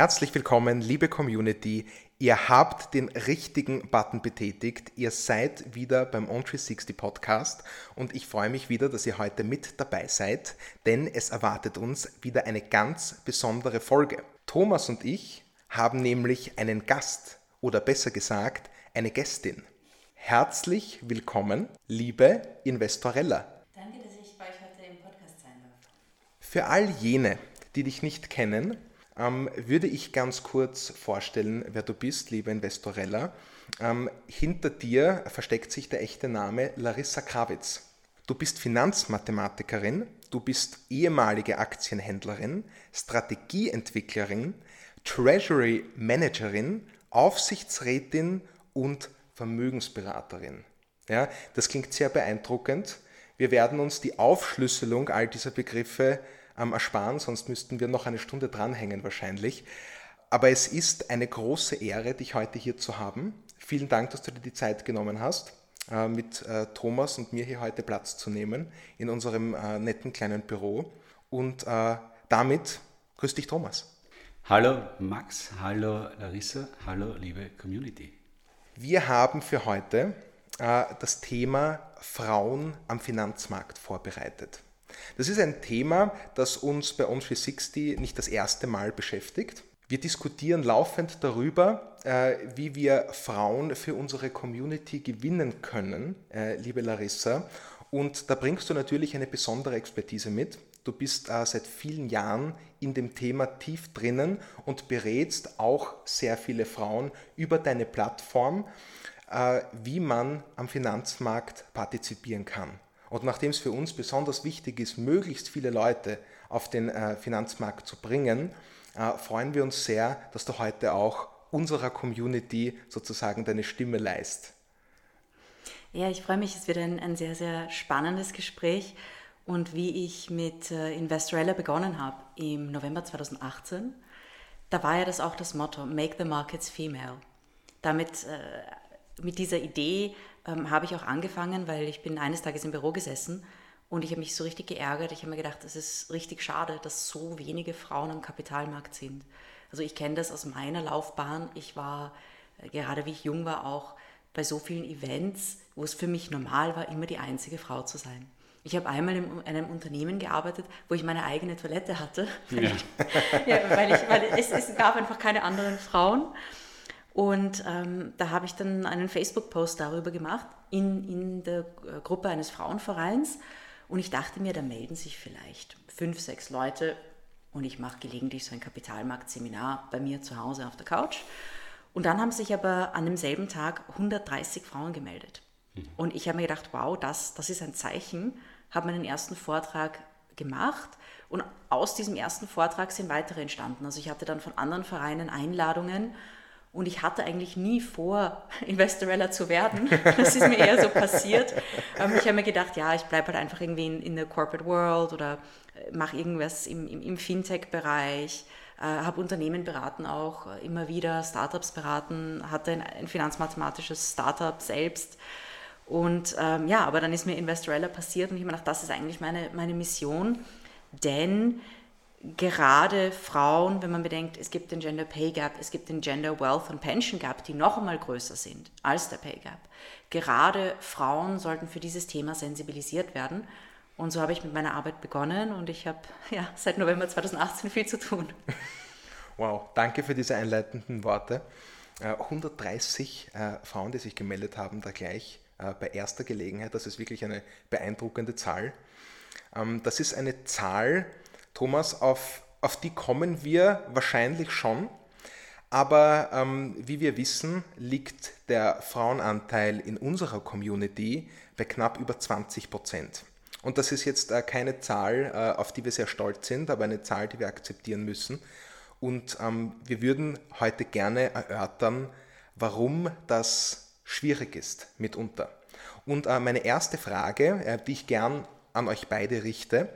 Herzlich willkommen, liebe Community. Ihr habt den richtigen Button betätigt. Ihr seid wieder beim On360 Podcast und ich freue mich wieder, dass ihr heute mit dabei seid, denn es erwartet uns wieder eine ganz besondere Folge. Thomas und ich haben nämlich einen Gast oder besser gesagt eine Gästin. Herzlich willkommen, liebe Investorella. Danke, dass ich bei euch heute im Podcast sein darf. Für all jene, die dich nicht kennen, ähm, würde ich ganz kurz vorstellen, wer du bist, liebe Investorella. Ähm, hinter dir versteckt sich der echte Name Larissa Krawitz. Du bist Finanzmathematikerin, du bist ehemalige Aktienhändlerin, Strategieentwicklerin, Treasury Managerin, Aufsichtsrätin und Vermögensberaterin. Ja, das klingt sehr beeindruckend. Wir werden uns die Aufschlüsselung all dieser Begriffe ähm, ersparen, sonst müssten wir noch eine Stunde dranhängen wahrscheinlich. Aber es ist eine große Ehre, dich heute hier zu haben. Vielen Dank, dass du dir die Zeit genommen hast, äh, mit äh, Thomas und mir hier heute Platz zu nehmen in unserem äh, netten kleinen Büro. Und äh, damit grüß dich, Thomas. Hallo Max, hallo Larissa, hallo liebe Community. Wir haben für heute äh, das Thema Frauen am Finanzmarkt vorbereitet. Das ist ein Thema, das uns bei On360 nicht das erste Mal beschäftigt. Wir diskutieren laufend darüber, äh, wie wir Frauen für unsere Community gewinnen können, äh, liebe Larissa. Und da bringst du natürlich eine besondere Expertise mit. Du bist äh, seit vielen Jahren in dem Thema tief drinnen und berätst auch sehr viele Frauen über deine Plattform, wie man am Finanzmarkt partizipieren kann. Und nachdem es für uns besonders wichtig ist, möglichst viele Leute auf den äh, Finanzmarkt zu bringen, äh, freuen wir uns sehr, dass du heute auch unserer Community sozusagen deine Stimme leist. Ja, ich freue mich, es wird ein, ein sehr, sehr spannendes Gespräch. Und wie ich mit äh, Investorella begonnen habe im November 2018, da war ja das auch das Motto, Make the Markets Female. Damit, mit dieser Idee ähm, habe ich auch angefangen, weil ich bin eines Tages im Büro gesessen und ich habe mich so richtig geärgert. Ich habe mir gedacht, es ist richtig schade, dass so wenige Frauen am Kapitalmarkt sind. Also ich kenne das aus meiner Laufbahn. Ich war, äh, gerade wie ich jung war, auch bei so vielen Events, wo es für mich normal war, immer die einzige Frau zu sein. Ich habe einmal in einem Unternehmen gearbeitet, wo ich meine eigene Toilette hatte, weil, ja. ich, ja, weil, ich, weil es, es, gab einfach keine anderen Frauen. Und ähm, da habe ich dann einen Facebook-Post darüber gemacht in, in der äh, Gruppe eines Frauenvereins. Und ich dachte mir, da melden sich vielleicht fünf, sechs Leute und ich mache gelegentlich so ein Kapitalmarktseminar bei mir zu Hause auf der Couch. Und dann haben sich aber an demselben Tag 130 Frauen gemeldet. Mhm. Und ich habe mir gedacht, wow, das, das ist ein Zeichen, habe meinen ersten Vortrag gemacht und aus diesem ersten Vortrag sind weitere entstanden. Also ich hatte dann von anderen Vereinen Einladungen und ich hatte eigentlich nie vor, Investorella zu werden. Das ist mir eher so passiert. Ähm, ich habe mir gedacht, ja, ich bleibe halt einfach irgendwie in, in der Corporate World oder äh, mache irgendwas im, im, im Fintech-Bereich, äh, habe Unternehmen beraten auch, äh, immer wieder Startups beraten, hatte ein, ein finanzmathematisches Startup selbst. Und ähm, ja, aber dann ist mir Investorella passiert und ich habe mir gedacht, das ist eigentlich meine, meine Mission, denn gerade Frauen, wenn man bedenkt, es gibt den Gender Pay Gap, es gibt den Gender Wealth und Pension Gap, die noch einmal größer sind als der Pay Gap. Gerade Frauen sollten für dieses Thema sensibilisiert werden. Und so habe ich mit meiner Arbeit begonnen und ich habe ja, seit November 2018 viel zu tun. Wow, danke für diese einleitenden Worte. 130 äh, äh, Frauen, die sich gemeldet haben, da gleich äh, bei erster Gelegenheit. Das ist wirklich eine beeindruckende Zahl. Ähm, das ist eine Zahl, Thomas, auf, auf die kommen wir wahrscheinlich schon. Aber ähm, wie wir wissen, liegt der Frauenanteil in unserer Community bei knapp über 20 Prozent. Und das ist jetzt äh, keine Zahl, äh, auf die wir sehr stolz sind, aber eine Zahl, die wir akzeptieren müssen. Und ähm, wir würden heute gerne erörtern, warum das schwierig ist mitunter. Und äh, meine erste Frage, äh, die ich gern an euch beide richte,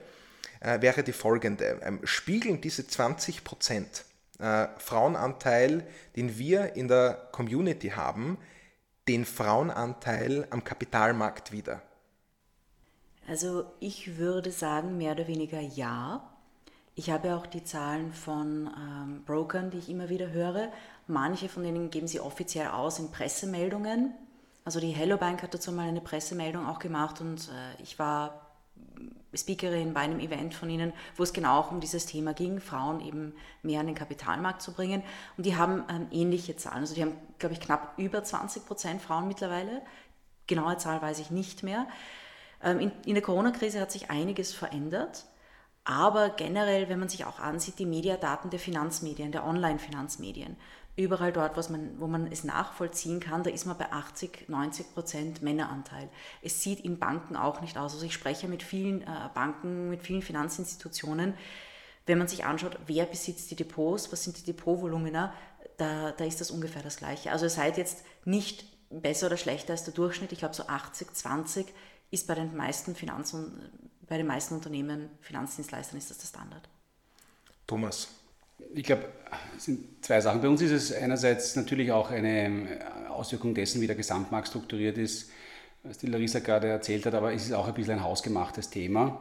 äh, wäre die folgende. Ähm, spiegeln diese 20 Prozent äh, Frauenanteil, den wir in der Community haben, den Frauenanteil am Kapitalmarkt wider? Also ich würde sagen, mehr oder weniger ja. Ich habe auch die Zahlen von ähm, Brokern, die ich immer wieder höre. Manche von denen geben sie offiziell aus in Pressemeldungen. Also die Hello Bank hat dazu mal eine Pressemeldung auch gemacht und äh, ich war Speakerin bei einem Event von ihnen, wo es genau auch um dieses Thema ging, Frauen eben mehr an den Kapitalmarkt zu bringen. Und die haben ähm, ähnliche Zahlen. Also die haben, glaube ich, knapp über 20 Prozent Frauen mittlerweile. Genaue Zahl weiß ich nicht mehr. Ähm, in, in der Corona-Krise hat sich einiges verändert. Aber generell, wenn man sich auch ansieht, die Mediadaten der Finanzmedien, der Online-Finanzmedien, überall dort, was man, wo man es nachvollziehen kann, da ist man bei 80, 90 Prozent Männeranteil. Es sieht in Banken auch nicht aus. Also ich spreche mit vielen äh, Banken, mit vielen Finanzinstitutionen. Wenn man sich anschaut, wer besitzt die Depots, was sind die Depotvolumina, da, da ist das ungefähr das Gleiche. Also seid jetzt nicht besser oder schlechter als der Durchschnitt. Ich glaube, so 80, 20 ist bei den meisten Finanz- bei den meisten Unternehmen, Finanzdienstleistern ist das der Standard. Thomas, ich glaube, es sind zwei Sachen. Bei uns ist es einerseits natürlich auch eine Auswirkung dessen, wie der Gesamtmarkt strukturiert ist, was die Larissa gerade erzählt hat, aber es ist auch ein bisschen ein hausgemachtes Thema.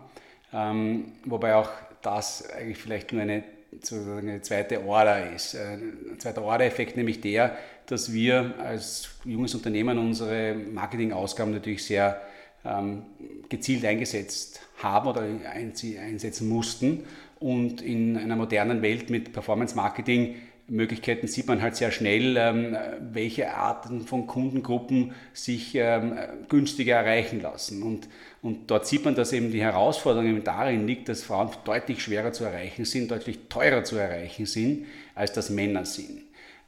Ähm, wobei auch das eigentlich vielleicht nur eine, sozusagen eine zweite Order ist. Ein zweiter Order-Effekt, nämlich der, dass wir als junges Unternehmen unsere Marketingausgaben natürlich sehr ähm, gezielt eingesetzt haben oder einsetzen mussten und in einer modernen Welt mit Performance Marketing Möglichkeiten sieht man halt sehr schnell, ähm, welche Arten von Kundengruppen sich ähm, günstiger erreichen lassen. Und, und dort sieht man, dass eben die Herausforderung darin liegt, dass Frauen deutlich schwerer zu erreichen sind, deutlich teurer zu erreichen sind, als das Männer sind.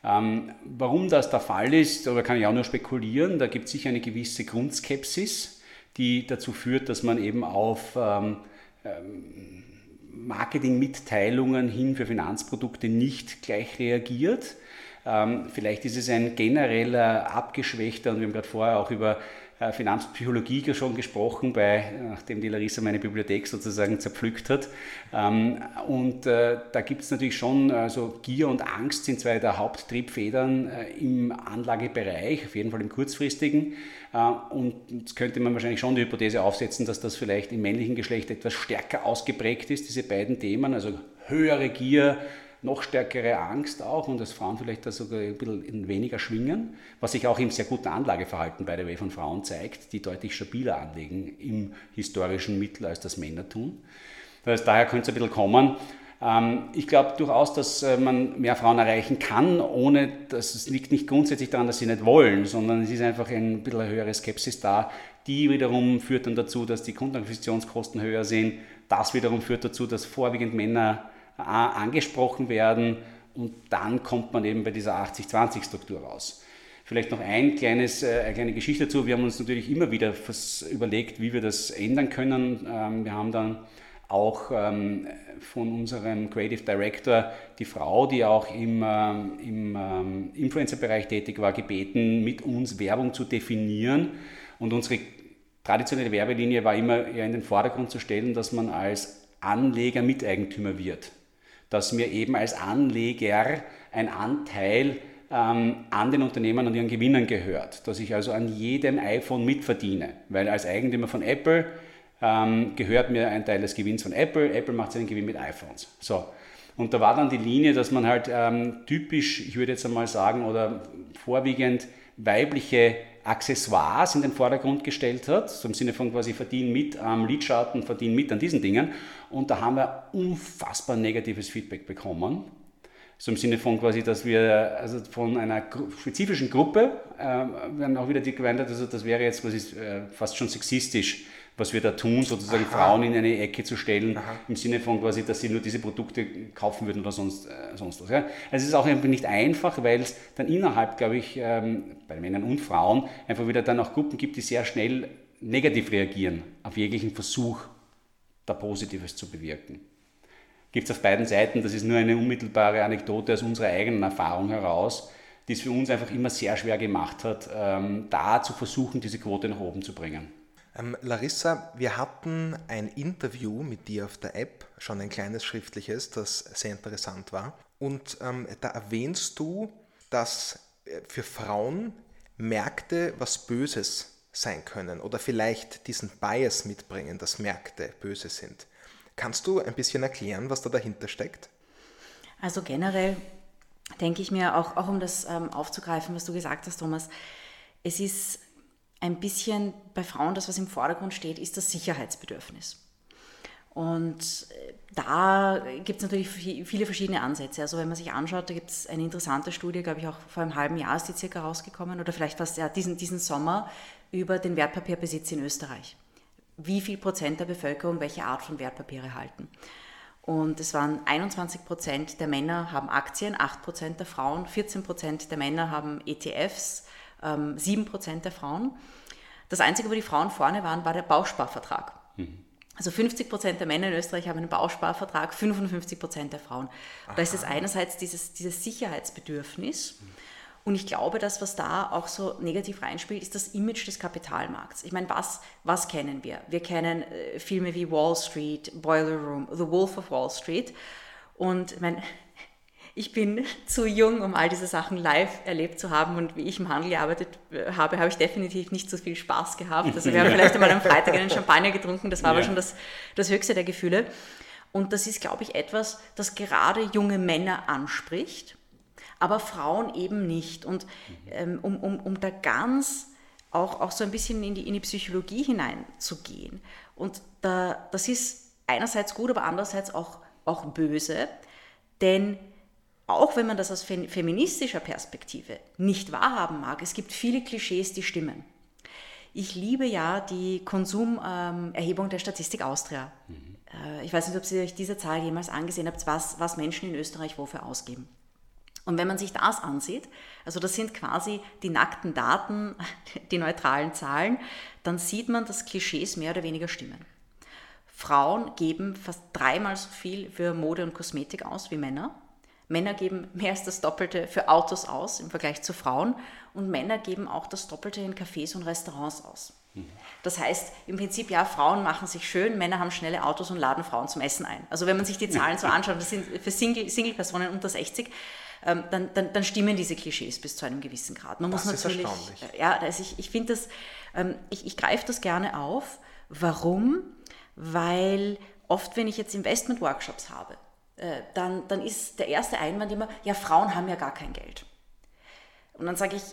Ähm, warum das der Fall ist, darüber kann ich auch nur spekulieren. Da gibt es sicher eine gewisse Grundskepsis, die dazu führt, dass man eben auf Marketingmitteilungen hin für Finanzprodukte nicht gleich reagiert. Ähm, vielleicht ist es ein genereller abgeschwächter, und wir haben gerade vorher auch über Finanzpsychologie schon gesprochen, bei, nachdem die Larissa meine Bibliothek sozusagen zerpflückt hat. Ähm, und äh, da gibt es natürlich schon, also Gier und Angst sind zwei der Haupttriebfedern äh, im Anlagebereich, auf jeden Fall im kurzfristigen. Und jetzt könnte man wahrscheinlich schon die Hypothese aufsetzen, dass das vielleicht im männlichen Geschlecht etwas stärker ausgeprägt ist, diese beiden Themen, also höhere Gier, noch stärkere Angst auch und dass Frauen vielleicht da sogar ein bisschen weniger schwingen, was sich auch im sehr guten Anlageverhalten bei der Way von Frauen zeigt, die deutlich stabiler anlegen im historischen Mittel, als das Männer tun. Das heißt, daher könnte es ein bisschen kommen. Ähm, ich glaube durchaus, dass äh, man mehr Frauen erreichen kann, ohne dass es liegt nicht grundsätzlich daran, dass sie nicht wollen, sondern es ist einfach ein bisschen höhere Skepsis da. Die wiederum führt dann dazu, dass die Kundenakquisitionskosten höher sind. Das wiederum führt dazu, dass vorwiegend Männer angesprochen werden und dann kommt man eben bei dieser 80-20-Struktur raus. Vielleicht noch ein kleines, äh, eine kleine Geschichte dazu. Wir haben uns natürlich immer wieder überlegt, wie wir das ändern können. Ähm, wir haben dann auch ähm, von unserem Creative Director die Frau, die auch im, ähm, im Influencer-Bereich tätig war, gebeten, mit uns Werbung zu definieren. Und unsere traditionelle Werbelinie war immer eher in den Vordergrund zu stellen, dass man als Anleger Miteigentümer wird dass mir eben als Anleger ein Anteil ähm, an den Unternehmen und ihren Gewinnen gehört, dass ich also an jedem iPhone mitverdiene, weil als Eigentümer von Apple ähm, gehört mir ein Teil des Gewinns von Apple, Apple macht seinen Gewinn mit iPhones. So. Und da war dann die Linie, dass man halt ähm, typisch, ich würde jetzt einmal sagen, oder vorwiegend weibliche Accessoires in den Vordergrund gestellt hat, so im Sinne von quasi verdienen mit am Leadschatten, verdienen mit an diesen Dingen. Und da haben wir unfassbar negatives Feedback bekommen. So im Sinne von quasi, dass wir also von einer spezifischen Gruppe, äh, werden auch wieder die gemeint also das wäre jetzt quasi äh, fast schon sexistisch, was wir da tun, sozusagen Aha. Frauen in eine Ecke zu stellen, Aha. im Sinne von quasi, dass sie nur diese Produkte kaufen würden oder sonst, äh, sonst was. Ja. Also es ist auch einfach nicht einfach, weil es dann innerhalb, glaube ich, ähm, bei Männern und Frauen einfach wieder dann auch Gruppen gibt, die sehr schnell negativ reagieren auf jeglichen Versuch, da Positives zu bewirken. Gibt es auf beiden Seiten, das ist nur eine unmittelbare Anekdote aus unserer eigenen Erfahrung heraus, die es für uns einfach immer sehr schwer gemacht hat, ähm, da zu versuchen, diese Quote nach oben zu bringen. Ähm, Larissa, wir hatten ein Interview mit dir auf der App, schon ein kleines schriftliches, das sehr interessant war. Und ähm, da erwähnst du, dass äh, für Frauen Märkte was Böses sein können oder vielleicht diesen Bias mitbringen, dass Märkte böse sind. Kannst du ein bisschen erklären, was da dahinter steckt? Also generell denke ich mir, auch, auch um das ähm, aufzugreifen, was du gesagt hast, Thomas, es ist ein bisschen bei Frauen, das, was im Vordergrund steht, ist das Sicherheitsbedürfnis. Und äh, da gibt es natürlich viele verschiedene Ansätze. Also wenn man sich anschaut, da gibt es eine interessante Studie, glaube ich auch vor einem halben Jahr ist die circa rausgekommen oder vielleicht fast ja, diesen, diesen Sommer über den Wertpapierbesitz in Österreich. Wie viel Prozent der Bevölkerung welche Art von Wertpapiere halten. Und es waren 21 Prozent der Männer haben Aktien, 8 Prozent der Frauen, 14 Prozent der Männer haben ETFs, 7 ähm, Prozent der Frauen. Das Einzige, wo die Frauen vorne waren, war der Bausparvertrag. Mhm. Also 50 Prozent der Männer in Österreich haben einen Bausparvertrag, 55 Prozent der Frauen. Da ist es einerseits dieses, dieses Sicherheitsbedürfnis. Und ich glaube, das, was da auch so negativ reinspielt, ist das Image des Kapitalmarkts. Ich meine, was, was kennen wir? Wir kennen äh, Filme wie Wall Street, Boiler Room, The Wolf of Wall Street. Und ich meine, ich bin zu jung, um all diese Sachen live erlebt zu haben und wie ich im Handel gearbeitet äh, habe, habe ich definitiv nicht so viel Spaß gehabt. Also wir haben vielleicht einmal am Freitag einen Champagner getrunken, das war ja. aber schon das, das höchste der Gefühle. Und das ist, glaube ich, etwas, das gerade junge Männer anspricht, aber Frauen eben nicht. Und ähm, um, um, um da ganz auch, auch so ein bisschen in die, in die Psychologie hineinzugehen. Und da, das ist einerseits gut, aber andererseits auch, auch böse, denn auch wenn man das aus feministischer Perspektive nicht wahrhaben mag, es gibt viele Klischees, die stimmen. Ich liebe ja die Konsumerhebung der Statistik Austria. Mhm. Ich weiß nicht, ob Sie euch diese Zahl jemals angesehen habt, was, was Menschen in Österreich wofür ausgeben. Und wenn man sich das ansieht, also das sind quasi die nackten Daten, die neutralen Zahlen, dann sieht man, dass Klischees mehr oder weniger stimmen. Frauen geben fast dreimal so viel für Mode und Kosmetik aus wie Männer. Männer geben mehr als das Doppelte für Autos aus im Vergleich zu Frauen und Männer geben auch das Doppelte in Cafés und Restaurants aus. Das heißt, im Prinzip, ja, Frauen machen sich schön, Männer haben schnelle Autos und laden Frauen zum Essen ein. Also wenn man sich die Zahlen so anschaut, das sind für Single, Single-Personen unter 60, ähm, dann, dann, dann, stimmen diese Klischees bis zu einem gewissen Grad. Man das muss natürlich, ist erstaunlich. Ja, also ich, ich finde das, ähm, ich, ich greife das gerne auf. Warum? Weil oft, wenn ich jetzt Investment-Workshops habe, äh, dann, dann ist der erste Einwand immer, ja, Frauen haben ja gar kein Geld. Und dann sage ich,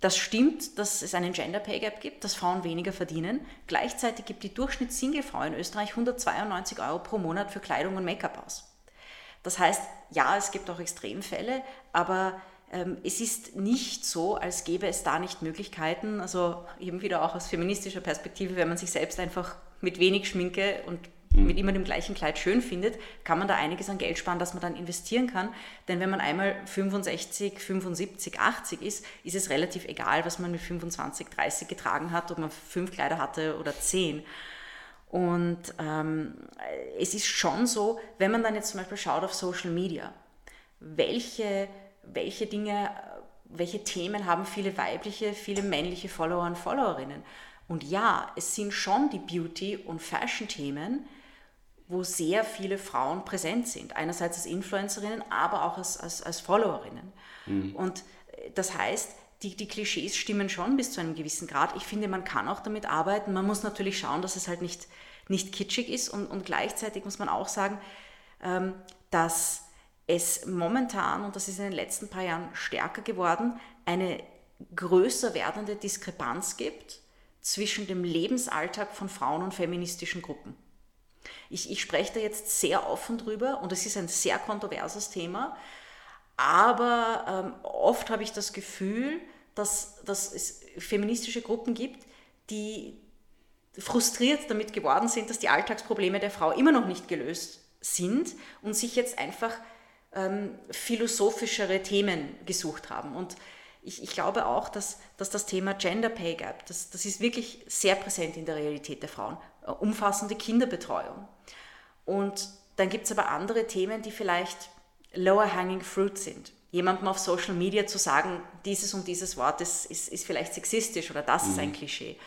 das stimmt, dass es einen Gender Pay Gap gibt, dass Frauen weniger verdienen. Gleichzeitig gibt die Durchschnitts-Single-Frau in Österreich 192 Euro pro Monat für Kleidung und Make-up aus. Das heißt, ja, es gibt auch Extremfälle, aber ähm, es ist nicht so, als gäbe es da nicht Möglichkeiten. Also eben wieder auch aus feministischer Perspektive, wenn man sich selbst einfach mit wenig Schminke und Mhm. mit immer dem gleichen Kleid schön findet, kann man da einiges an Geld sparen, das man dann investieren kann. Denn wenn man einmal 65, 75, 80 ist, ist es relativ egal, was man mit 25, 30 getragen hat, ob man fünf Kleider hatte oder zehn. Und ähm, es ist schon so, wenn man dann jetzt zum Beispiel schaut auf Social Media, welche, welche Dinge, welche Themen haben viele weibliche, viele männliche Follower und Followerinnen. Und ja, es sind schon die Beauty- und Fashion-Themen, wo sehr viele Frauen präsent sind. Einerseits als Influencerinnen, aber auch als, als, als Followerinnen. Mhm. Und äh, das heißt, die, die Klischees stimmen schon bis zu einem gewissen Grad. Ich finde, man kann auch damit arbeiten. Man muss natürlich schauen, dass es halt nicht, nicht kitschig ist. Und, und gleichzeitig muss man auch sagen, ähm, dass es momentan, und das ist in den letzten paar Jahren stärker geworden, eine größer werdende Diskrepanz gibt zwischen dem Lebensalltag von Frauen und feministischen Gruppen. Ich, ich spreche da jetzt sehr offen drüber und es ist ein sehr kontroverses Thema, aber ähm, oft habe ich das Gefühl, dass, dass es feministische Gruppen gibt, die frustriert damit geworden sind, dass die Alltagsprobleme der Frau immer noch nicht gelöst sind und sich jetzt einfach ähm, philosophischere Themen gesucht haben. Und ich, ich, glaube auch, dass, dass das Thema Gender Pay Gap, das, das ist wirklich sehr präsent in der Realität der Frauen. Äh, umfassende Kinderbetreuung. Und dann gibt es aber andere Themen, die vielleicht lower hanging fruit sind. Jemandem auf Social Media zu sagen, dieses und dieses Wort ist, ist, ist vielleicht sexistisch oder das mhm. ist ein mhm. Klischee.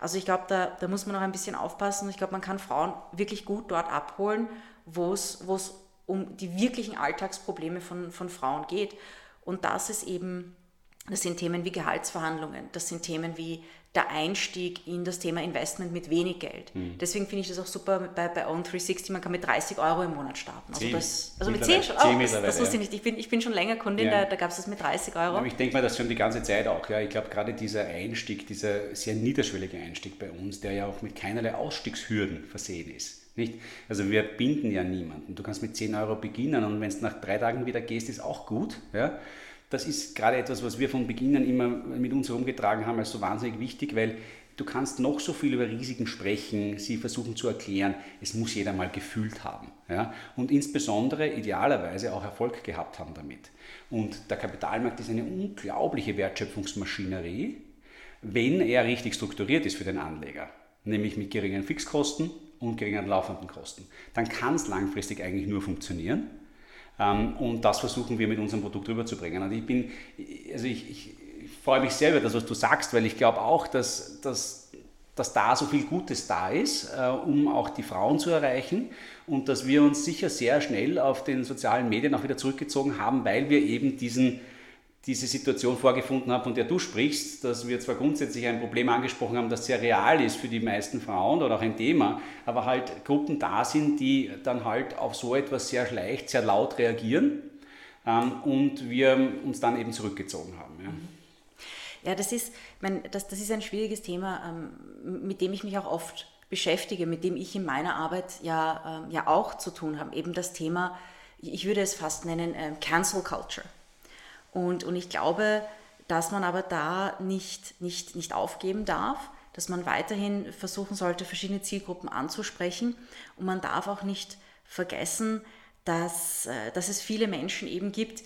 Also ich glaube, da, da muss man noch ein bisschen aufpassen. Ich glaube, man kann Frauen wirklich gut dort abholen, wo es um die wirklichen Alltagsprobleme von, von Frauen geht. Und das ist eben, das sind Themen wie Gehaltsverhandlungen, das sind Themen wie der Einstieg in das Thema Investment mit wenig Geld. Mhm. Deswegen finde ich das auch super bei, bei Own360, man kann mit 30 Euro im Monat starten. Also, das, also mit 10 schon, oh, das, das wusste ich nicht. Ich bin, ich bin schon länger Kundin, ja. da, da gab es das mit 30 Euro. Aber ich denke mal, das schon die ganze Zeit auch. Ja. Ich glaube, gerade dieser Einstieg, dieser sehr niederschwellige Einstieg bei uns, der ja auch mit keinerlei Ausstiegshürden versehen ist. Nicht? Also wir binden ja niemanden. Du kannst mit 10 Euro beginnen und wenn es nach drei Tagen wieder gehst, ist auch gut. Ja? Das ist gerade etwas, was wir von Beginn an immer mit uns herumgetragen haben, als so wahnsinnig wichtig, weil du kannst noch so viel über Risiken sprechen, sie versuchen zu erklären, es muss jeder mal gefühlt haben. Ja? Und insbesondere idealerweise auch Erfolg gehabt haben damit. Und der Kapitalmarkt ist eine unglaubliche Wertschöpfungsmaschinerie, wenn er richtig strukturiert ist für den Anleger, nämlich mit geringen Fixkosten und geringen laufenden Kosten. Dann kann es langfristig eigentlich nur funktionieren. Ähm, und das versuchen wir mit unserem Produkt rüberzubringen. Und ich bin, also ich, ich, ich freue mich sehr über das, was du sagst, weil ich glaube auch, dass, dass, dass da so viel Gutes da ist, äh, um auch die Frauen zu erreichen und dass wir uns sicher sehr schnell auf den sozialen Medien auch wieder zurückgezogen haben, weil wir eben diesen diese Situation vorgefunden habe, von der du sprichst, dass wir zwar grundsätzlich ein Problem angesprochen haben, das sehr real ist für die meisten Frauen oder auch ein Thema, aber halt Gruppen da sind, die dann halt auf so etwas sehr leicht, sehr laut reagieren ähm, und wir uns dann eben zurückgezogen haben. Ja, ja das, ist, mein, das, das ist ein schwieriges Thema, ähm, mit dem ich mich auch oft beschäftige, mit dem ich in meiner Arbeit ja, ähm, ja auch zu tun habe. Eben das Thema, ich würde es fast nennen, ähm, Cancel Culture. Und, und ich glaube, dass man aber da nicht, nicht, nicht aufgeben darf, dass man weiterhin versuchen sollte, verschiedene Zielgruppen anzusprechen. Und man darf auch nicht vergessen, dass, äh, dass es viele Menschen eben gibt.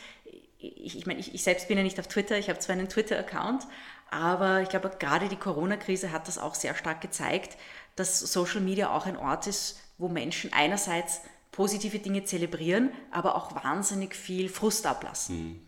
Ich, ich meine, ich, ich selbst bin ja nicht auf Twitter, ich habe zwar einen Twitter-Account, aber ich glaube, gerade die Corona-Krise hat das auch sehr stark gezeigt, dass Social Media auch ein Ort ist, wo Menschen einerseits positive Dinge zelebrieren, aber auch wahnsinnig viel Frust ablassen. Mhm.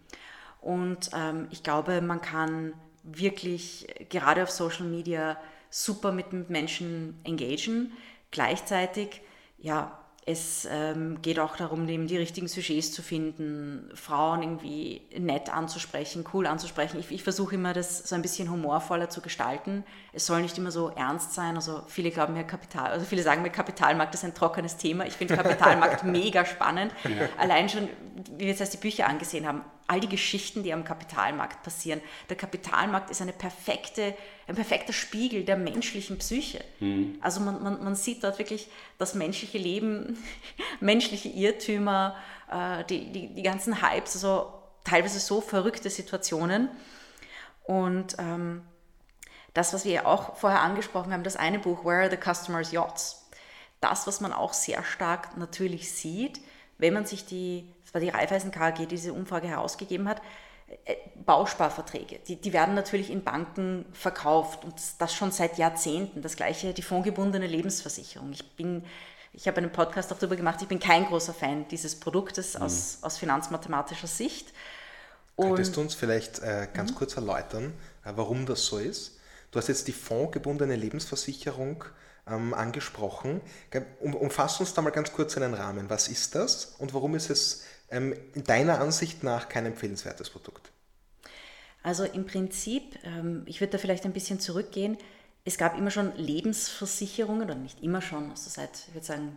Und ähm, ich glaube, man kann wirklich gerade auf Social Media super mit Menschen engagieren. Gleichzeitig, ja, es ähm, geht auch darum, eben die richtigen Sujets zu finden, Frauen irgendwie nett anzusprechen, cool anzusprechen. Ich, ich versuche immer, das so ein bisschen humorvoller zu gestalten. Es soll nicht immer so ernst sein. Also viele glauben mir Kapital, also viele sagen mir Kapitalmarkt ist ein trockenes Thema. Ich finde Kapitalmarkt mega spannend. Ja. Allein schon, wie wir jetzt erst die Bücher angesehen haben, all die Geschichten, die am Kapitalmarkt passieren. Der Kapitalmarkt ist eine perfekte, ein perfekter Spiegel der menschlichen Psyche. Mhm. Also man, man, man sieht dort wirklich das menschliche Leben, menschliche Irrtümer, äh, die, die, die ganzen Hypes, also teilweise so verrückte Situationen. Und ähm, das, was wir auch vorher angesprochen haben, das eine Buch, Where are the Customers' Yachts? Das, was man auch sehr stark natürlich sieht, wenn man sich die das war die Raiffeisen KG, die diese Umfrage herausgegeben hat, äh, Bausparverträge, die, die werden natürlich in Banken verkauft und das schon seit Jahrzehnten. Das gleiche die fondgebundene Lebensversicherung. Ich bin, ich habe einen Podcast auch darüber gemacht, ich bin kein großer Fan dieses Produktes mhm. aus, aus finanzmathematischer Sicht. Und Könntest du uns vielleicht äh, ganz mhm. kurz erläutern, äh, warum das so ist? Du hast jetzt die fondgebundene Lebensversicherung ähm, angesprochen. Um, umfass uns da mal ganz kurz einen Rahmen. Was ist das und warum ist es ähm, in deiner Ansicht nach kein empfehlenswertes Produkt? Also im Prinzip, ähm, ich würde da vielleicht ein bisschen zurückgehen, es gab immer schon Lebensversicherungen, oder nicht immer schon, also seit, ich würde sagen,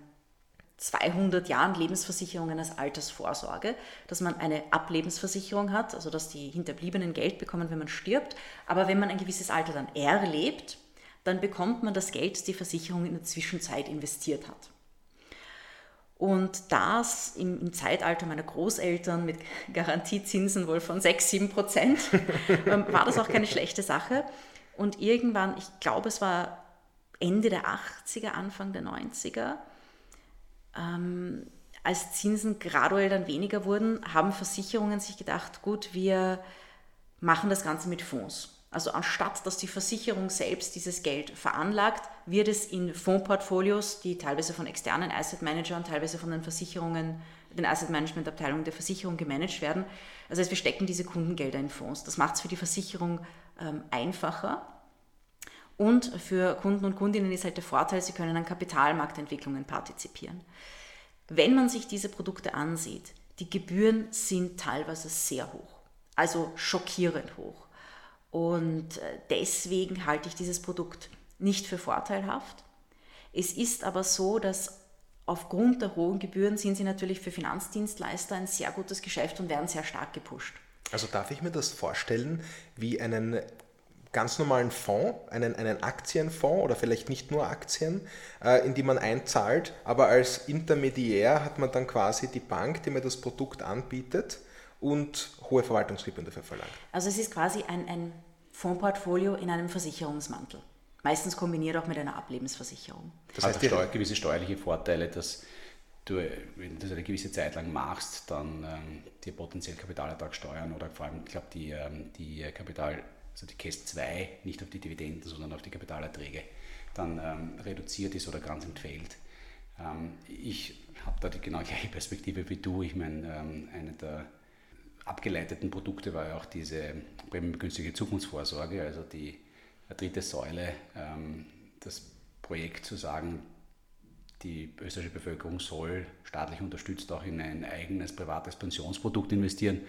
200 Jahren Lebensversicherungen als Altersvorsorge, dass man eine Ablebensversicherung hat, also dass die Hinterbliebenen Geld bekommen, wenn man stirbt. Aber wenn man ein gewisses Alter dann erlebt, dann bekommt man das Geld, das die Versicherung in der Zwischenzeit investiert hat. Und das im, im, Zeitalter meiner Großeltern mit Garantiezinsen wohl von 6, 7 Prozent, ähm, war das auch keine schlechte Sache. Und irgendwann, ich glaube, es war Ende der 80er, Anfang der 90er, ähm, als Zinsen graduell dann weniger wurden, haben Versicherungen sich gedacht, gut, wir machen das Ganze mit Fonds. Also anstatt dass die Versicherung selbst dieses Geld veranlagt, wird es in Fondsportfolios, die teilweise von externen Asset Managern, teilweise von den Versicherungen, den Asset Management Abteilungen der Versicherung gemanagt werden. Das heißt, wir stecken diese Kundengelder in Fonds. Das macht es für die Versicherung ähm, einfacher. Und für Kunden und Kundinnen ist halt der Vorteil, sie können an Kapitalmarktentwicklungen partizipieren. Wenn man sich diese Produkte ansieht, die Gebühren sind teilweise sehr hoch, also schockierend hoch. Und äh, deswegen halte ich dieses Produkt nicht für vorteilhaft. Es ist aber so, dass aufgrund der hohen Gebühren sind sie natürlich für Finanzdienstleister ein sehr gutes Geschäft und werden sehr stark gepusht. Also darf ich mir das vorstellen wie einen ganz normalen Fonds, einen, einen Aktienfonds oder vielleicht nicht nur Aktien, äh, in die man einzahlt, aber als Intermediär hat man dann quasi die Bank, die mir das Produkt anbietet und hohe Verwaltungsgebühren dafür verlangt. Also es ist quasi ein, ein Fondsportfolio in einem Versicherungsmantel. Meistens kombiniert auch mit einer Ablebensversicherung. Das heißt, Steu gewisse steuerliche Vorteile, dass du, wenn du das eine gewisse Zeit lang machst, dann ähm, dir potenziell Kapitalertrag steuern oder vor allem, ich glaube, die, ähm, die Kapital, also die KES 2, nicht auf die Dividenden, sondern auf die Kapitalerträge, dann ähm, reduziert ist oder ganz entfällt. Ähm, ich habe da die genau gleiche Perspektive wie du. Ich meine, ähm, eine der abgeleiteten Produkte war ja auch diese prämienbegünstigte Zukunftsvorsorge, also die dritte Säule, ähm, das Projekt zu sagen, die österreichische Bevölkerung soll staatlich unterstützt auch in ein eigenes privates Pensionsprodukt investieren.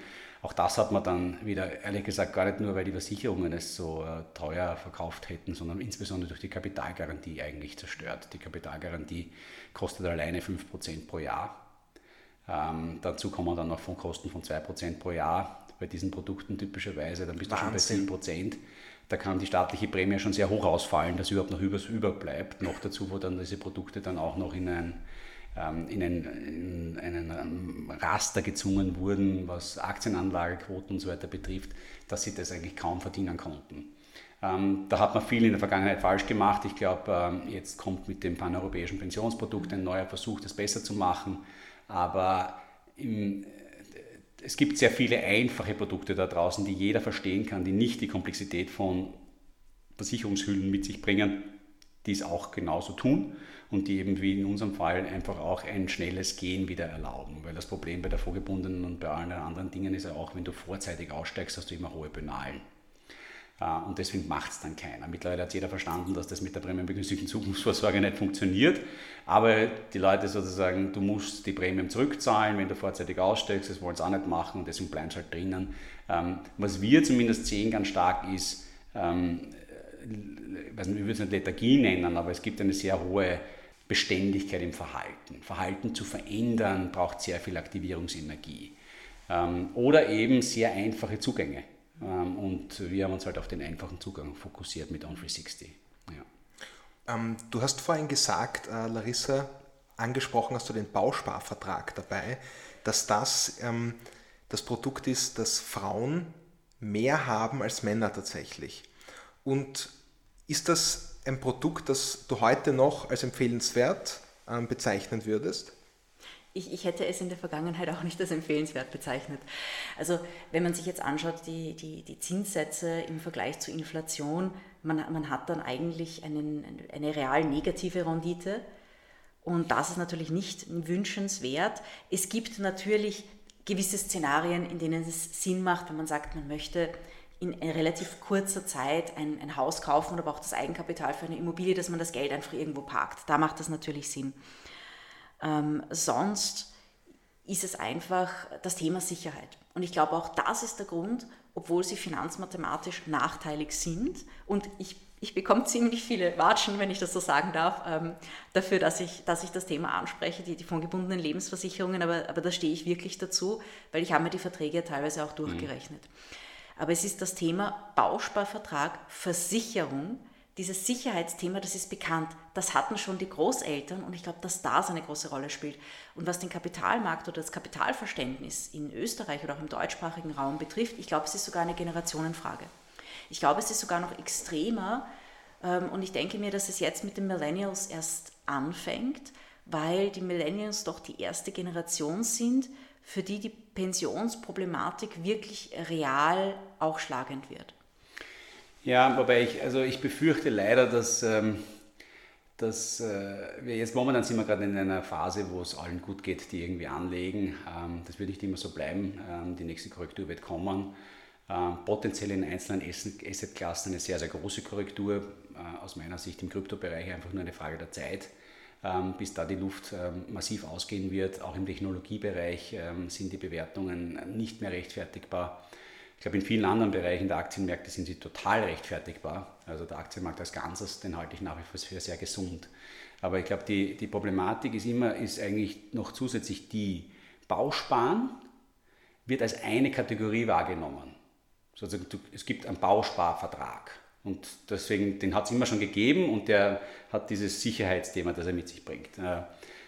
Auch das hat man dann wieder, ehrlich gesagt, gar nicht nur, weil die Versicherungen es so äh, teuer verkauft hätten, sondern insbesondere durch die Kapitalgarantie eigentlich zerstört. Die Kapitalgarantie kostet alleine 5% pro Jahr. Ähm, dazu kommen dann noch Fondkosten von 2% pro Jahr bei diesen Produkten typischerweise, dann bist Wahnsinn. du schon bei 10% da kann die staatliche Prämie schon sehr hoch ausfallen, dass überhaupt noch übers überbleibt. Noch dazu, wo dann diese Produkte dann auch noch in ein in einen, in einen ähm, Raster gezwungen wurden, was Aktienanlagequoten und so weiter betrifft, dass sie das eigentlich kaum verdienen konnten. Ähm, da hat man viel in der Vergangenheit falsch gemacht. Ich glaube, jetzt kommt mit dem paneuropäischen Pensionsprodukt ein neuer Versuch, das besser zu machen. Aber im, es gibt sehr viele einfache Produkte da draußen, die jeder verstehen kann, die nicht die Komplexität von Versicherungshüllen mit sich bringen, die es auch genauso tun und die eben wie in unserem Fall einfach auch ein schnelles Gehen wieder erlauben. Weil das Problem bei der vorgebundenen und bei allen anderen Dingen ist ja auch, wenn du vorzeitig aussteigst, hast du immer hohe Penalen. Äh, und deswegen macht es dann keiner. Mittlerweile hat jeder verstanden, dass das mit der prämienbegünstigten Zukunftsvorsorge nicht funktioniert. Aber die Leute sozusagen, du musst die Prämien zurückzahlen, wenn du vorzeitig aussteigst, das wollen sie auch nicht machen und deswegen bleiben sie halt drinnen. Ähm, was wir zumindest sehen ganz stark ist, ähm, ich weiß nicht, ich würde es nicht Lethargie nennen, aber es gibt eine sehr hohe Beständigkeit im Verhalten. Verhalten zu verändern braucht sehr viel Aktivierungsenergie. Ähm, oder eben sehr einfache Zugänge. Ähm, und wir haben uns halt auf den einfachen Zugang fokussiert mit On360. Ja. Ähm, du hast vorhin gesagt, äh, Larissa, angesprochen hast du den Bausparvertrag dabei, dass das das Produkt ist, das Frauen mehr haben als Männer tatsächlich. Und ist das ein Produkt, das du heute noch als empfehlenswert ähm, bezeichnen würdest? ich, ich, hätte es in der Vergangenheit auch nicht als empfehlenswert bezeichnet. Also wenn man sich jetzt anschaut, die, die, die Zinssätze im Vergleich zur Inflation, man, man hat dann eigentlich einen, eine real negative Rendite. Und das ist natürlich nicht wünschenswert. Es gibt natürlich gewisse Szenarien, in denen es Sinn macht, wenn man sagt, man möchte in relativ kurzer Zeit ein, ein Haus kaufen oder aber auch das Eigenkapital für eine Immobilie, dass man das Geld einfach irgendwo parkt. Da macht das natürlich Sinn. Ähm, sonst ist es einfach das Thema Sicherheit. Und ich glaube, auch das ist der Grund, obwohl sie finanzmathematisch nachteilig sind. Und ich, ich bekomme ziemlich viele Watschen, wenn ich das so sagen darf, ähm, dafür, dass ich, dass ich das Thema anspreche, die, die gebundenen Lebensversicherungen. Aber, aber da stehe ich wirklich dazu, weil ich habe mir die Verträge teilweise auch durchgerechnet. Mhm. Aber es ist das Thema Bausparvertrag, Versicherung, dieses Sicherheitsthema, das ist bekannt, das hatten schon die Großeltern und ich glaube, dass das eine große Rolle spielt. Und was den Kapitalmarkt oder das Kapitalverständnis in Österreich oder auch im deutschsprachigen Raum betrifft, ich glaube, es ist sogar eine Generationenfrage. Ich glaube, es ist sogar noch extremer ähm, und ich denke mir, dass es jetzt mit den Millennials erst anfängt, weil die Millennials doch die erste Generation sind, für die die Pensionsproblematik wirklich real auch schlagend wird. Ja, wobei ich, also ich befürchte leider, dass, ähm, dass äh, wir jetzt momentan sind wir gerade in einer Phase, wo es allen gut geht, die irgendwie anlegen. Ähm, das wird nicht immer so bleiben. Ähm, die nächste Korrektur wird kommen. Potenziell in einzelnen Assetklassen eine sehr, sehr große Korrektur. Äh, aus meiner Sicht im Kryptobereich einfach nur eine Frage der Zeit bis da die Luft ähm, massiv ausgehen wird. Auch im Technologiebereich ähm, sind die Bewertungen nicht mehr rechtfertigbar. glaube, in vielen anderen Bereichen der Aktienmärkte sind sie total rechtfertigbar. Also der Aktienmarkt als Ganzes, den halte ich nach wie vor für sehr gesund. Aber ich glaube, die, die Problematik ist immer, ist eigentlich noch zusätzlich die Bausparen wird als eine Kategorie wahrgenommen. Also es gibt einen Bausparvertrag. Und deswegen, den hat es immer schon gegeben und der hat dieses Sicherheitsthema, das er mit sich bringt. Äh,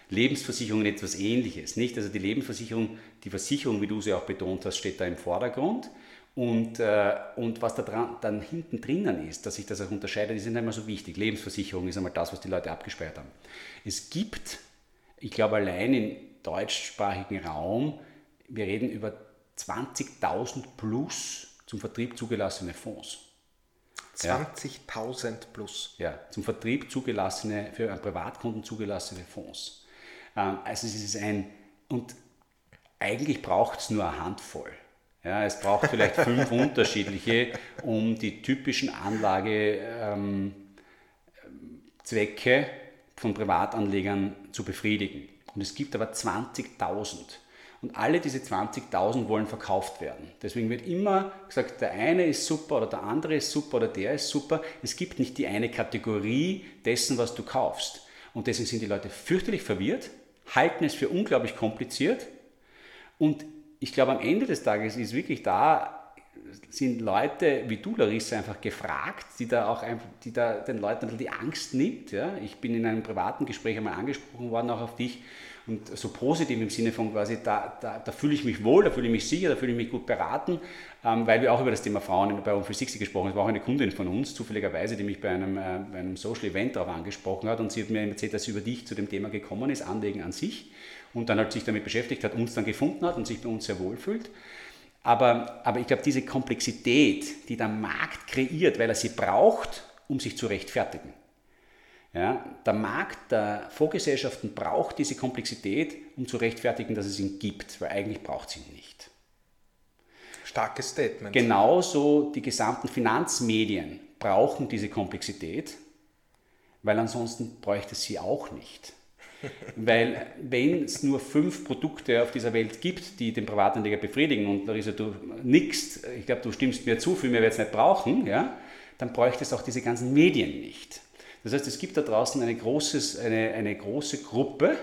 Lebensversicherungen etwas ähnliches, nicht? Also die Lebensversicherung, die Versicherung, wie du sie auch betont hast, steht da im Vordergrund. Und, äh, und was da dran, dann hinten drinnen ist, dass sich das auch unterscheidet, ist nicht immer so wichtig. Lebensversicherung ist einmal das, was die Leute abgespeichert haben. Es gibt, ich glaube, allein im deutschsprachigen Raum, wir reden über 20.000 plus zum Vertrieb zugelassene Fonds. 20.000 plus. Ja, zum Vertrieb zugelassene, für Privatkunden zugelassene Fonds. Ähm, also es ist ein, und eigentlich braucht es nur eine Handvoll. Ja, es braucht vielleicht fünf unterschiedliche, um die typischen Anlagezwecke ähm, von Privatanlegern zu befriedigen. Und es gibt aber 20.000. Und alle diese 20.000 wollen verkauft werden. Deswegen wird immer gesagt, der eine ist super oder der andere ist super oder der ist super. Es gibt nicht die eine Kategorie dessen, was du kaufst. Und deswegen sind die Leute fürchterlich verwirrt, halten es für unglaublich kompliziert. Und ich glaube, am Ende des Tages ist wirklich da, sind Leute wie du, Larissa, einfach gefragt, die da auch einfach, die da den Leuten die Angst nimmt. Ja? Ich bin in einem privaten Gespräch einmal angesprochen worden, auch auf dich und so positiv im Sinne von quasi, da, da, da fühle ich mich wohl, da fühle ich mich sicher, da fühle ich mich gut beraten, ähm, weil wir auch über das Thema Frauen bei Home 360 gesprochen haben. Es war auch eine Kundin von uns, zufälligerweise, die mich bei einem, äh, bei einem Social Event darauf angesprochen hat und sie hat mir erzählt, dass sie über dich zu dem Thema gekommen ist, Anlegen an sich und dann halt sich damit beschäftigt hat, uns dann gefunden hat und sich bei uns sehr wohl fühlt. Aber, aber ich glaube, diese Komplexität, die der Markt kreiert, weil er sie braucht, um sich zu rechtfertigen, ja, der Markt der Vorgesellschaften braucht diese Komplexität, um zu rechtfertigen, dass es ihn gibt, weil eigentlich braucht es ihn nicht. Starkes Statement. Genauso die gesamten Finanzmedien brauchen diese Komplexität, weil ansonsten bräuchte es sie auch nicht. weil wenn es nur fünf Produkte auf dieser Welt gibt, die den Privatanleger befriedigen und Larissa, du nix, ich glaube, du stimmst mir zu, viel mehr wird es nicht brauchen, ja, dann bräuchte es auch diese ganzen Medien nicht. Das heißt, es gibt da draußen eine, großes, eine, eine große Gruppe,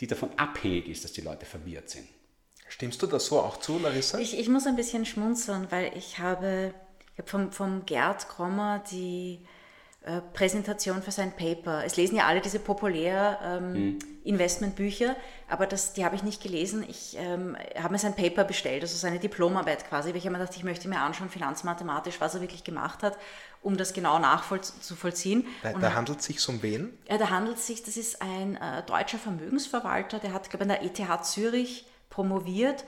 die davon abhängig ist, dass die Leute verwirrt sind. Stimmst du das so auch zu, Larissa? Ich, ich muss ein bisschen schmunzeln, weil ich habe, ich habe vom, vom Gerd Krommer die äh, Präsentation für sein Paper. Es lesen ja alle diese populär ähm, hm. Investmentbücher, aber das, die habe ich nicht gelesen. Ich ähm, habe mir sein Paper bestellt, also seine Diplomarbeit quasi, weil ich habe mir gedacht, ich möchte mir anschauen, finanzmathematisch, was er wirklich gemacht hat, um das genau nachzuvollziehen. Da, da handelt es sich um wen? Ja, da handelt es sich, das ist ein äh, deutscher Vermögensverwalter, der hat, glaube ich, an der ETH Zürich promoviert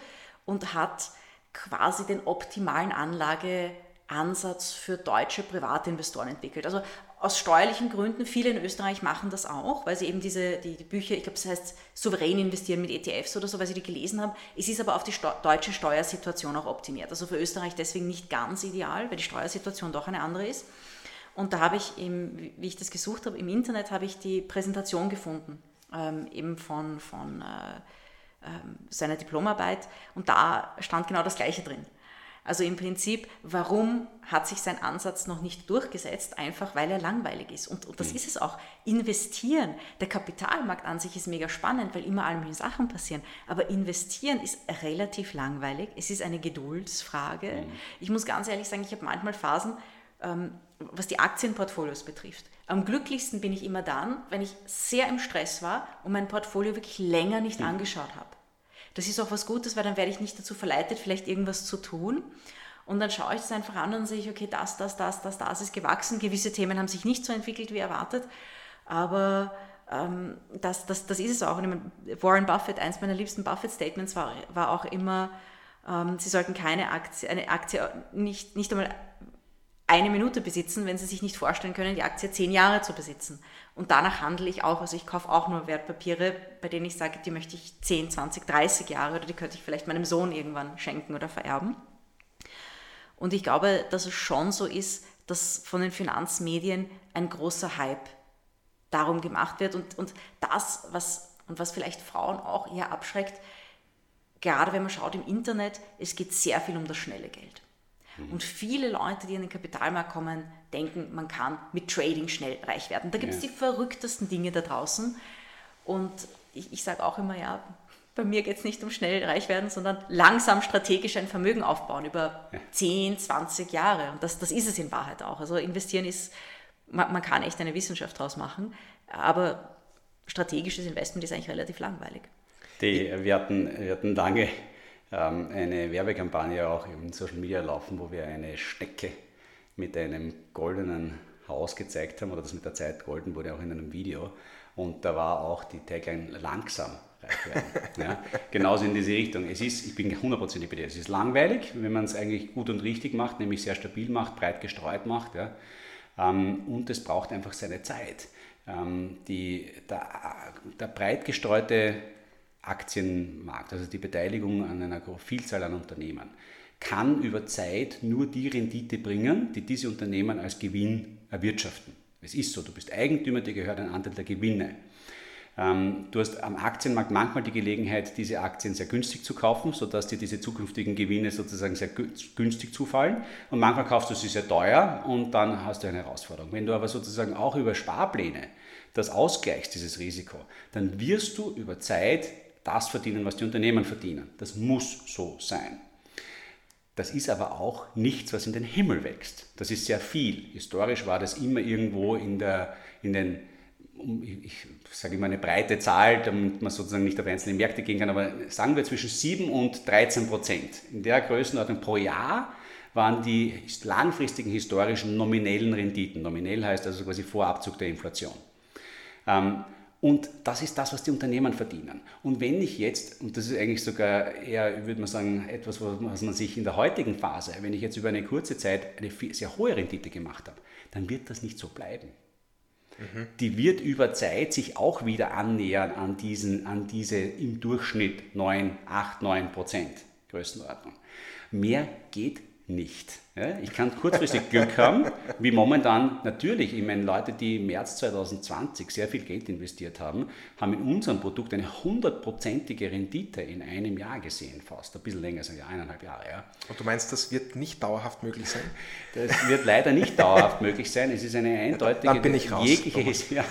und hat quasi den optimalen Anlageansatz für deutsche Privatinvestoren entwickelt. Also aus steuerlichen Gründen, viele in Österreich machen das auch, weil sie eben diese die, die Bücher, ich glaube, das heißt souverän investieren mit ETFs oder so, weil sie die gelesen haben. Es ist aber auf die Steu deutsche Steuersituation auch optimiert. Also für Österreich deswegen nicht ganz ideal, weil die Steuersituation doch eine andere ist. Und da habe ich, eben, wie ich das gesucht habe, im Internet habe ich die Präsentation gefunden, ähm, eben von, von äh, äh, seiner Diplomarbeit. Und da stand genau das Gleiche drin. Also im Prinzip, warum hat sich sein Ansatz noch nicht durchgesetzt? Einfach weil er langweilig ist. Und, und das mhm. ist es auch. Investieren, der Kapitalmarkt an sich ist mega spannend, weil immer all mögliche Sachen passieren. Aber investieren ist relativ langweilig. Es ist eine Geduldsfrage. Mhm. Ich muss ganz ehrlich sagen, ich habe manchmal Phasen, ähm, was die Aktienportfolios betrifft. Am glücklichsten bin ich immer dann, wenn ich sehr im Stress war und mein Portfolio wirklich länger nicht mhm. angeschaut habe das ist auch was Gutes, weil dann werde ich nicht dazu verleitet, vielleicht irgendwas zu tun. Und dann schaue ich das einfach an und sehe okay, das, das, das, das, das ist gewachsen. Gewisse Themen haben sich nicht so entwickelt wie erwartet, aber ähm, das, das, das ist es auch. Und Warren Buffett, eins meiner liebsten Buffett-Statements war, war auch immer, ähm, Sie sollten keine Aktie, eine Aktie nicht, nicht einmal eine Minute besitzen, wenn Sie sich nicht vorstellen können, die Aktie zehn Jahre zu besitzen. Und danach handle ich auch. Also ich kaufe auch nur Wertpapiere, bei denen ich sage, die möchte ich 10, 20, 30 Jahre oder die könnte ich vielleicht meinem Sohn irgendwann schenken oder vererben. Und ich glaube, dass es schon so ist, dass von den Finanzmedien ein großer Hype darum gemacht wird. Und, und das, was, und was vielleicht Frauen auch eher abschreckt, gerade wenn man schaut im Internet, es geht sehr viel um das schnelle Geld. Mhm. Und viele Leute, die in den Kapitalmarkt kommen, denken, man kann mit Trading schnell reich werden. Da gibt es ja. die verrücktesten Dinge da draußen. Und ich, ich sage auch immer, ja, bei mir geht es nicht um schnell reich werden, sondern langsam strategisch ein Vermögen aufbauen über ja. 10, 20 Jahre. Und das, das ist es in Wahrheit auch. Also investieren ist, man, man kann echt eine Wissenschaft draus machen, aber strategisches Investment ist eigentlich relativ langweilig. Die, wir, hatten, wir hatten lange eine Werbekampagne auch in Social Media laufen, wo wir eine Schnecke mit einem goldenen Haus gezeigt haben, oder das mit der Zeit golden wurde auch in einem Video. Und da war auch die Tagline langsam reich werden. ja, genauso in diese Richtung. Es ist, ich bin hundertprozentig bei dir, es ist langweilig, wenn man es eigentlich gut und richtig macht, nämlich sehr stabil macht, breit gestreut macht. Ja, ähm, und es braucht einfach seine Zeit. Ähm, die, der, der breit gestreute Aktienmarkt, also die Beteiligung an einer Vielzahl an Unternehmen, kann über Zeit nur die Rendite bringen, die diese Unternehmen als Gewinn erwirtschaften. Es ist so, du bist Eigentümer, dir gehört ein Anteil der Gewinne. Ähm, du hast am Aktienmarkt manchmal die Gelegenheit, diese Aktien sehr günstig zu kaufen, sodass dir diese zukünftigen Gewinne sozusagen sehr günstig zufallen. Und manchmal kaufst du sie sehr teuer und dann hast du eine Herausforderung. Wenn du aber sozusagen auch über Sparpläne das ausgleichst, dieses Risiko, dann wirst du über Zeit das verdienen, was die Unternehmen verdienen. Das muss so sein. Das ist aber auch nichts, was in den Himmel wächst. Das ist sehr viel. Historisch war das immer irgendwo in, der, in den, ich sage immer eine breite Zahl, damit man sozusagen nicht auf einzelne Märkte gehen kann, aber sagen wir zwischen 7 und 13 Prozent. In der Größenordnung pro Jahr waren die langfristigen historischen nominellen Renditen. Nominell heißt also quasi Vorabzug der Inflation. Ähm, und das ist das, was die Unternehmen verdienen. Und wenn ich jetzt, und das ist eigentlich sogar eher, würde man sagen, etwas, was man sich in der heutigen Phase, wenn ich jetzt über eine kurze Zeit eine sehr hohe Rendite gemacht habe, dann wird das nicht so bleiben. Mhm. Die wird über Zeit sich auch wieder annähern an, diesen, an diese im Durchschnitt 9, 8, 9 Prozent Größenordnung. Mehr geht nicht. Ja, ich kann kurzfristig Glück haben, wie momentan natürlich, ich meine, Leute, die im März 2020 sehr viel Geld investiert haben, haben in unserem Produkt eine hundertprozentige Rendite in einem Jahr gesehen, fast. Ein bisschen länger, sagen ja eineinhalb Jahre. Ja. Und du meinst, das wird nicht dauerhaft möglich sein? Das wird leider nicht dauerhaft möglich sein. Es ist eine eindeutige, Dann bin ich raus, jegliche ja.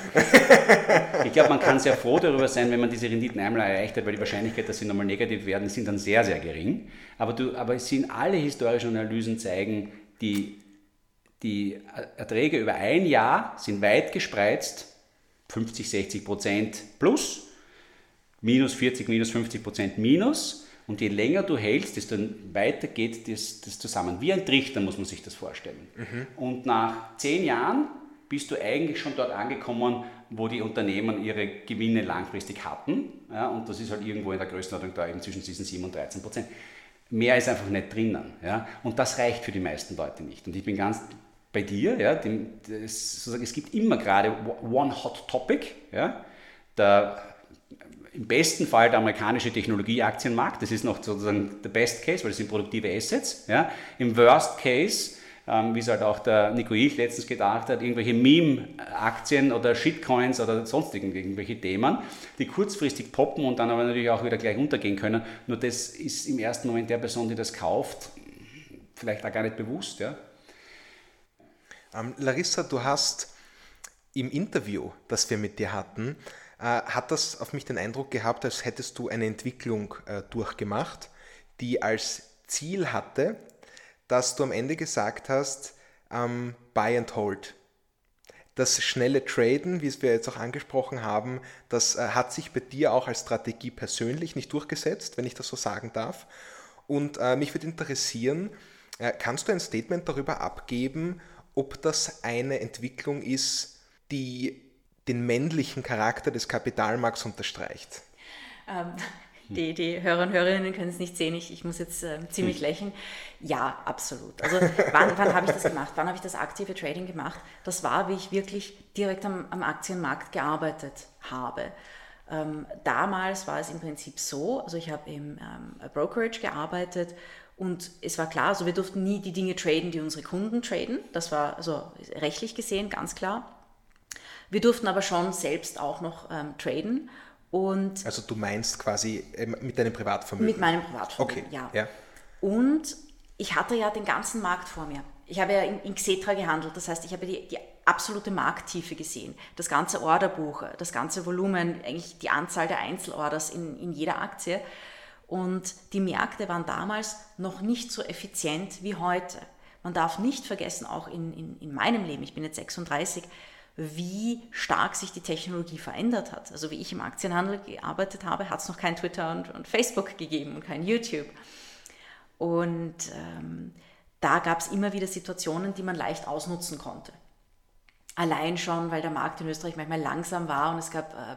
Ich glaube, man kann sehr froh darüber sein, wenn man diese Renditen einmal erreicht hat, weil die Wahrscheinlichkeit, dass sie nochmal negativ werden, sind dann sehr, sehr gering. Aber, du, aber es sind alle historischen Analysen zeigen, die, die Erträge über ein Jahr sind weit gespreizt, 50, 60 Prozent plus, minus 40, minus 50 Prozent minus. Und je länger du hältst, desto weiter geht das, das zusammen. Wie ein Trichter muss man sich das vorstellen. Mhm. Und nach zehn Jahren bist du eigentlich schon dort angekommen, wo die Unternehmen ihre Gewinne langfristig hatten. Ja, und das ist halt irgendwo in der Größenordnung da eben zwischen diesen 7 und 13 Prozent. Mehr ist einfach nicht drinnen. Ja? Und das reicht für die meisten Leute nicht. Und ich bin ganz bei dir. Ja? Dem, das, es gibt immer gerade one hot topic. Ja? Der, Im besten Fall der amerikanische Technologieaktienmarkt. Das ist noch sozusagen der Best Case, weil das sind produktive Assets. Ja? Im Worst Case ähm, wie es halt auch der Nico Ich letztens gedacht hat, irgendwelche Meme-Aktien oder Shitcoins oder sonstigen irgendwelche Themen, die kurzfristig poppen und dann aber natürlich auch wieder gleich untergehen können. Nur das ist im ersten Moment der Person, die das kauft, vielleicht auch gar nicht bewusst. Ja? Ähm, Larissa, du hast im Interview, das wir mit dir hatten, äh, hat das auf mich den Eindruck gehabt, als hättest du eine Entwicklung äh, durchgemacht, die als Ziel hatte, dass du am Ende gesagt hast, ähm, buy and hold. Das schnelle Traden, wie es wir jetzt auch angesprochen haben, das äh, hat sich bei dir auch als Strategie persönlich nicht durchgesetzt, wenn ich das so sagen darf. Und äh, mich würde interessieren, äh, kannst du ein Statement darüber abgeben, ob das eine Entwicklung ist, die den männlichen Charakter des Kapitalmarkts unterstreicht? Ähm, die, die Hörer und Hörerinnen können es nicht sehen, ich, ich muss jetzt äh, ziemlich lächeln. Ja, absolut. Also wann, wann habe ich das gemacht? Wann habe ich das aktive Trading gemacht? Das war, wie ich wirklich direkt am, am Aktienmarkt gearbeitet habe. Ähm, damals war es im Prinzip so, also ich habe im ähm, Brokerage gearbeitet und es war klar, also wir durften nie die Dinge traden, die unsere Kunden traden. Das war also rechtlich gesehen ganz klar. Wir durften aber schon selbst auch noch ähm, traden und also du meinst quasi ähm, mit deinem Privatvermögen? Mit meinem Privatvermögen, okay. ja. ja. Und ich hatte ja den ganzen Markt vor mir. Ich habe ja in, in Xetra gehandelt, das heißt, ich habe die, die absolute Markttiefe gesehen. Das ganze Orderbuch, das ganze Volumen, eigentlich die Anzahl der Einzelorders in, in jeder Aktie. Und die Märkte waren damals noch nicht so effizient wie heute. Man darf nicht vergessen, auch in, in, in meinem Leben, ich bin jetzt 36, wie stark sich die Technologie verändert hat. Also wie ich im Aktienhandel gearbeitet habe, hat es noch kein Twitter und, und, Facebook gegeben und kein YouTube. Und ähm, da gab es immer wieder Situationen, die man leicht ausnutzen konnte. Allein schon, weil der Markt in Österreich manchmal langsam war und es gab, äh,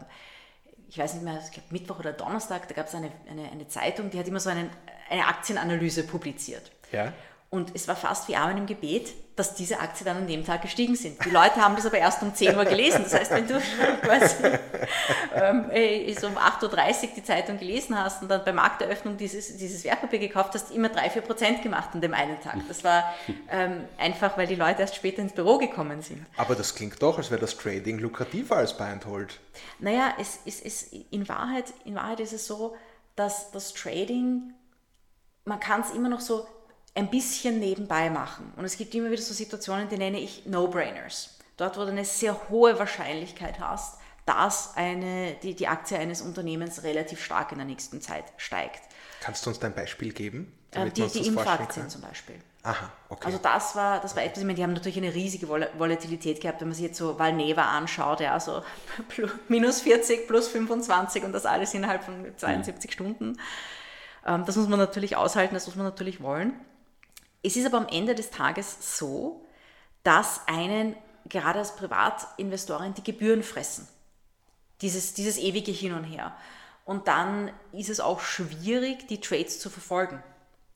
ich weiß nicht mehr, ich glaube Mittwoch oder Donnerstag, da gab es eine, eine, eine, Zeitung, die hat immer so einen, eine Aktienanalyse publiziert. Ja. Und es war fast wie Amen im Gebet, dass diese Aktien dann an dem Tag gestiegen sind. Die Leute haben das aber erst um 10 Uhr gelesen. Das heißt, wenn du quasi ähm, so um 8.30 Uhr die Zeitung gelesen hast und dann bei Markteröffnung dieses, dieses Wertpapier gekauft hast, immer 3-4 Prozent gemacht an dem einen Tag. Das war ähm, einfach, weil die Leute erst später ins Büro gekommen sind. Aber das klingt doch, als wäre das Trading lukrativer als Buy and Hold. Naja, es, es, es, in, Wahrheit, in Wahrheit ist es so, dass das Trading, man kann es immer noch so ein bisschen nebenbei machen. Und es gibt immer wieder so Situationen, die nenne ich No-Brainers. Dort, wo du eine sehr hohe Wahrscheinlichkeit hast, dass eine, die, die Aktie eines Unternehmens relativ stark in der nächsten Zeit steigt. Kannst du uns da ein Beispiel geben? Äh, die die Impfaktien zum Beispiel. Aha, okay. Also das war, das war etwas, ich meine, die haben natürlich eine riesige Volatilität gehabt, wenn man sich jetzt so Valneva anschaut, ja, so minus 40, plus 25 und das alles innerhalb von 72 mhm. Stunden. Ähm, das muss man natürlich aushalten, das muss man natürlich wollen. Es ist aber am Ende des Tages so, dass einen gerade als Privatinvestorin die Gebühren fressen. Dieses, dieses ewige Hin und Her. Und dann ist es auch schwierig, die Trades zu verfolgen.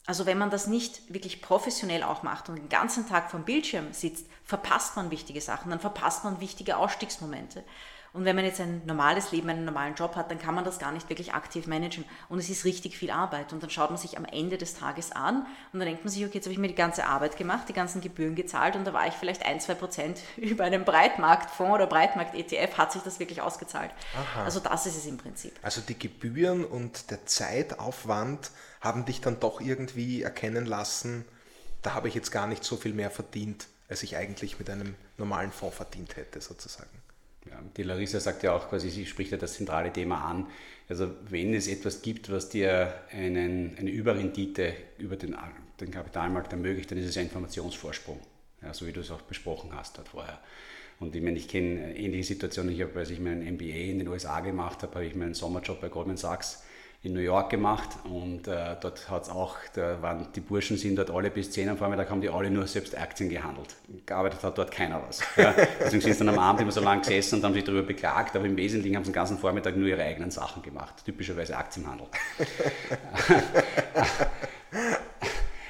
Also wenn man das nicht wirklich professionell auch macht und den ganzen Tag vom Bildschirm sitzt, verpasst man wichtige Sachen, dann verpasst man wichtige Ausstiegsmomente. Und wenn man jetzt ein normales Leben, einen normalen Job hat, dann kann man das gar nicht wirklich aktiv managen. Und es ist richtig viel Arbeit. Und dann schaut man sich am Ende des Tages an und dann denkt man sich, okay, jetzt habe ich mir die ganze Arbeit gemacht, die ganzen Gebühren gezahlt und da war ich vielleicht ein, zwei Prozent über einen Breitmarktfonds oder Breitmarkt-ETF, hat sich das wirklich ausgezahlt. Aha. Also das ist es im Prinzip. Also die Gebühren und der Zeitaufwand haben dich dann doch irgendwie erkennen lassen, da habe ich jetzt gar nicht so viel mehr verdient, als ich eigentlich mit einem normalen Fonds verdient hätte, sozusagen. Ja, die Larissa sagt ja auch quasi, sie spricht ja das zentrale Thema an. Also wenn es etwas gibt, was dir einen, eine Überrendite über den, den Kapitalmarkt ermöglicht, dann ist es ein Informationsvorsprung, ja, so wie du es auch besprochen hast dort vorher. Und ich meine, ich kenne ähnliche Situationen. Ich habe, als ich meinen MBA in den USA gemacht habe, habe ich meinen Sommerjob bei Goldman Sachs in New York gemacht und äh, dort hat es auch, da waren, die Burschen sind dort alle bis 10 am Vormittag, haben die alle nur selbst Aktien gehandelt. Gearbeitet hat dort keiner was. Ja. Deswegen sind sie dann am Abend immer so lange gesessen und haben sich darüber beklagt, aber im Wesentlichen haben sie den ganzen Vormittag nur ihre eigenen Sachen gemacht, typischerweise Aktienhandel.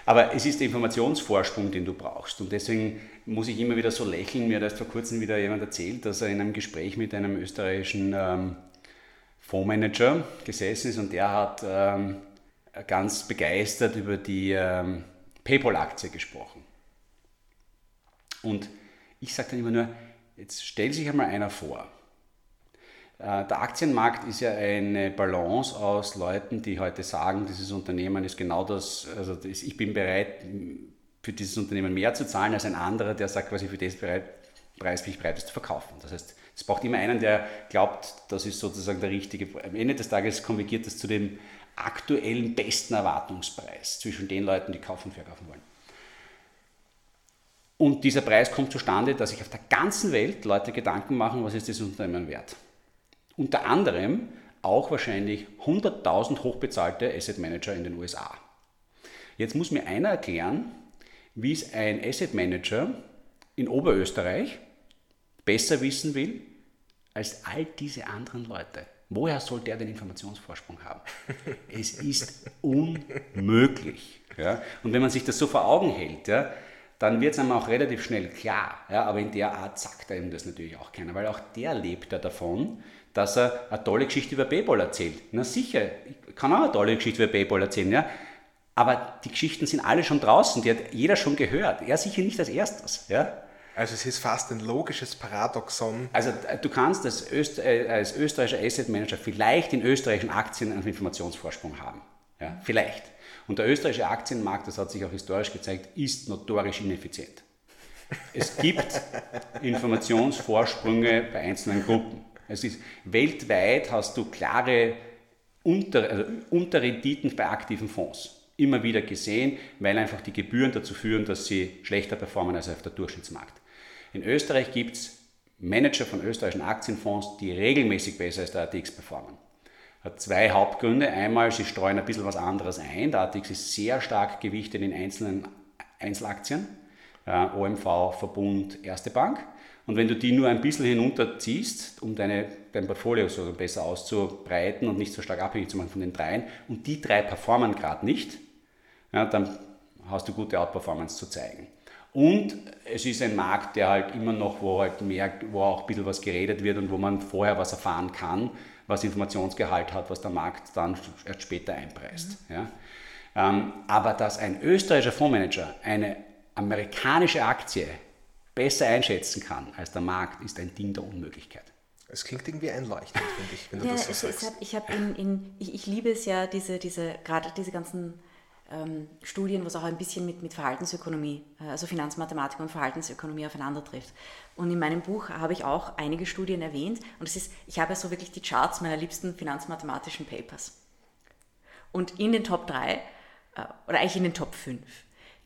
Aber es ist der Informationsvorsprung, den du brauchst. Und deswegen muss ich immer wieder so lächeln. Mir hat erst vor kurzem wieder jemand erzählt, dass er in einem Gespräch mit einem österreichischen ähm, Fondsmanager gesessen ist und der hat ähm, ganz begeistert über die ähm, PayPal-Aktie gesprochen. Und ich sage dann immer nur, jetzt stell sich einmal einer vor. Äh, der Aktienmarkt ist ja eine Balance aus Leuten, die heute sagen, dieses Unternehmen ist genau das, also das, ich bin bereit, für dieses Unternehmen mehr zu zahlen als ein anderer, der sagt, quasi für das bereit, Preis bin ich bereit, es zu verkaufen. Das heißt, es braucht immer einen, der glaubt, das ist sozusagen der richtige. Am Ende des Tages konvergiert das zu dem aktuellen besten Erwartungspreis zwischen den Leuten, die kaufen und verkaufen wollen. Und dieser Preis kommt zustande, dass sich auf der ganzen Welt Leute Gedanken machen, was ist das Unternehmen wert. Unter anderem auch wahrscheinlich 100.000 hochbezahlte Asset Manager in den USA. Jetzt muss mir einer erklären, wie es ein Asset Manager in Oberösterreich besser wissen will als all diese anderen Leute. Woher soll der den Informationsvorsprung haben? es ist unmöglich. Ja? Und wenn man sich das so vor Augen hält, ja, dann wird es einem auch relativ schnell klar. Ja? Aber in der Art sagt einem das natürlich auch keiner, weil auch der lebt ja davon, dass er eine tolle Geschichte über Payball erzählt. Na sicher, ich kann auch eine tolle Geschichte über Payball erzählen, ja? aber die Geschichten sind alle schon draußen, die hat jeder schon gehört. Er sicher nicht als erstes. Ja? Also es ist fast ein logisches Paradoxon. Also äh, du kannst als, Öst, äh, als österreichischer Asset Manager vielleicht in österreichischen Aktien einen Informationsvorsprung haben. Ja, vielleicht. Und der österreichische Aktienmarkt, das hat sich auch historisch gezeigt, ist notorisch ineffizient. Es gibt Informationsvorsprünge bei einzelnen Gruppen. Es ist, weltweit hast du klare Unter, also Unterrenditen bei aktiven Fonds. Immer wieder gesehen, weil einfach die Gebühren dazu führen, dass sie schlechter performen als auf der Durchschnittsmarkt. In Österreich gibt es Manager von österreichischen Aktienfonds, die regelmäßig besser als der ATX performen. Hat zwei Hauptgründe. Einmal, sie streuen ein bisschen was anderes ein. Der ATX ist sehr stark gewichtet in einzelnen Einzelaktien. Äh, OMV, Verbund, Erste Bank. Und wenn du die nur ein bisschen hinunterziehst, um deine, dein Portfolio so besser auszubreiten und nicht so stark abhängig zu machen von den dreien, und die drei performen gerade nicht, ja, dann hast du gute Outperformance zu zeigen. Und es ist ein Markt, der halt immer noch, wo halt mehr, wo auch ein bisschen was geredet wird und wo man vorher was erfahren kann, was Informationsgehalt hat, was der Markt dann erst später einpreist. Mhm. Ja. Ähm, aber dass ein österreichischer Fondsmanager eine amerikanische Aktie besser einschätzen kann als der Markt, ist ein Ding der Unmöglichkeit. Es klingt irgendwie einleuchtend, finde ich, wenn du ja, das so sagst. Es hat, ich, hab in, in, ich, ich, liebe es ja, diese, diese, gerade diese ganzen ähm, Studien, was auch ein bisschen mit, mit Verhaltensökonomie, äh, also Finanzmathematik und Verhaltensökonomie aufeinander trifft. Und in meinem Buch habe ich auch einige Studien erwähnt und es ist, ich habe so wirklich die Charts meiner liebsten finanzmathematischen Papers. Und in den Top 3, äh, oder eigentlich in den Top 5,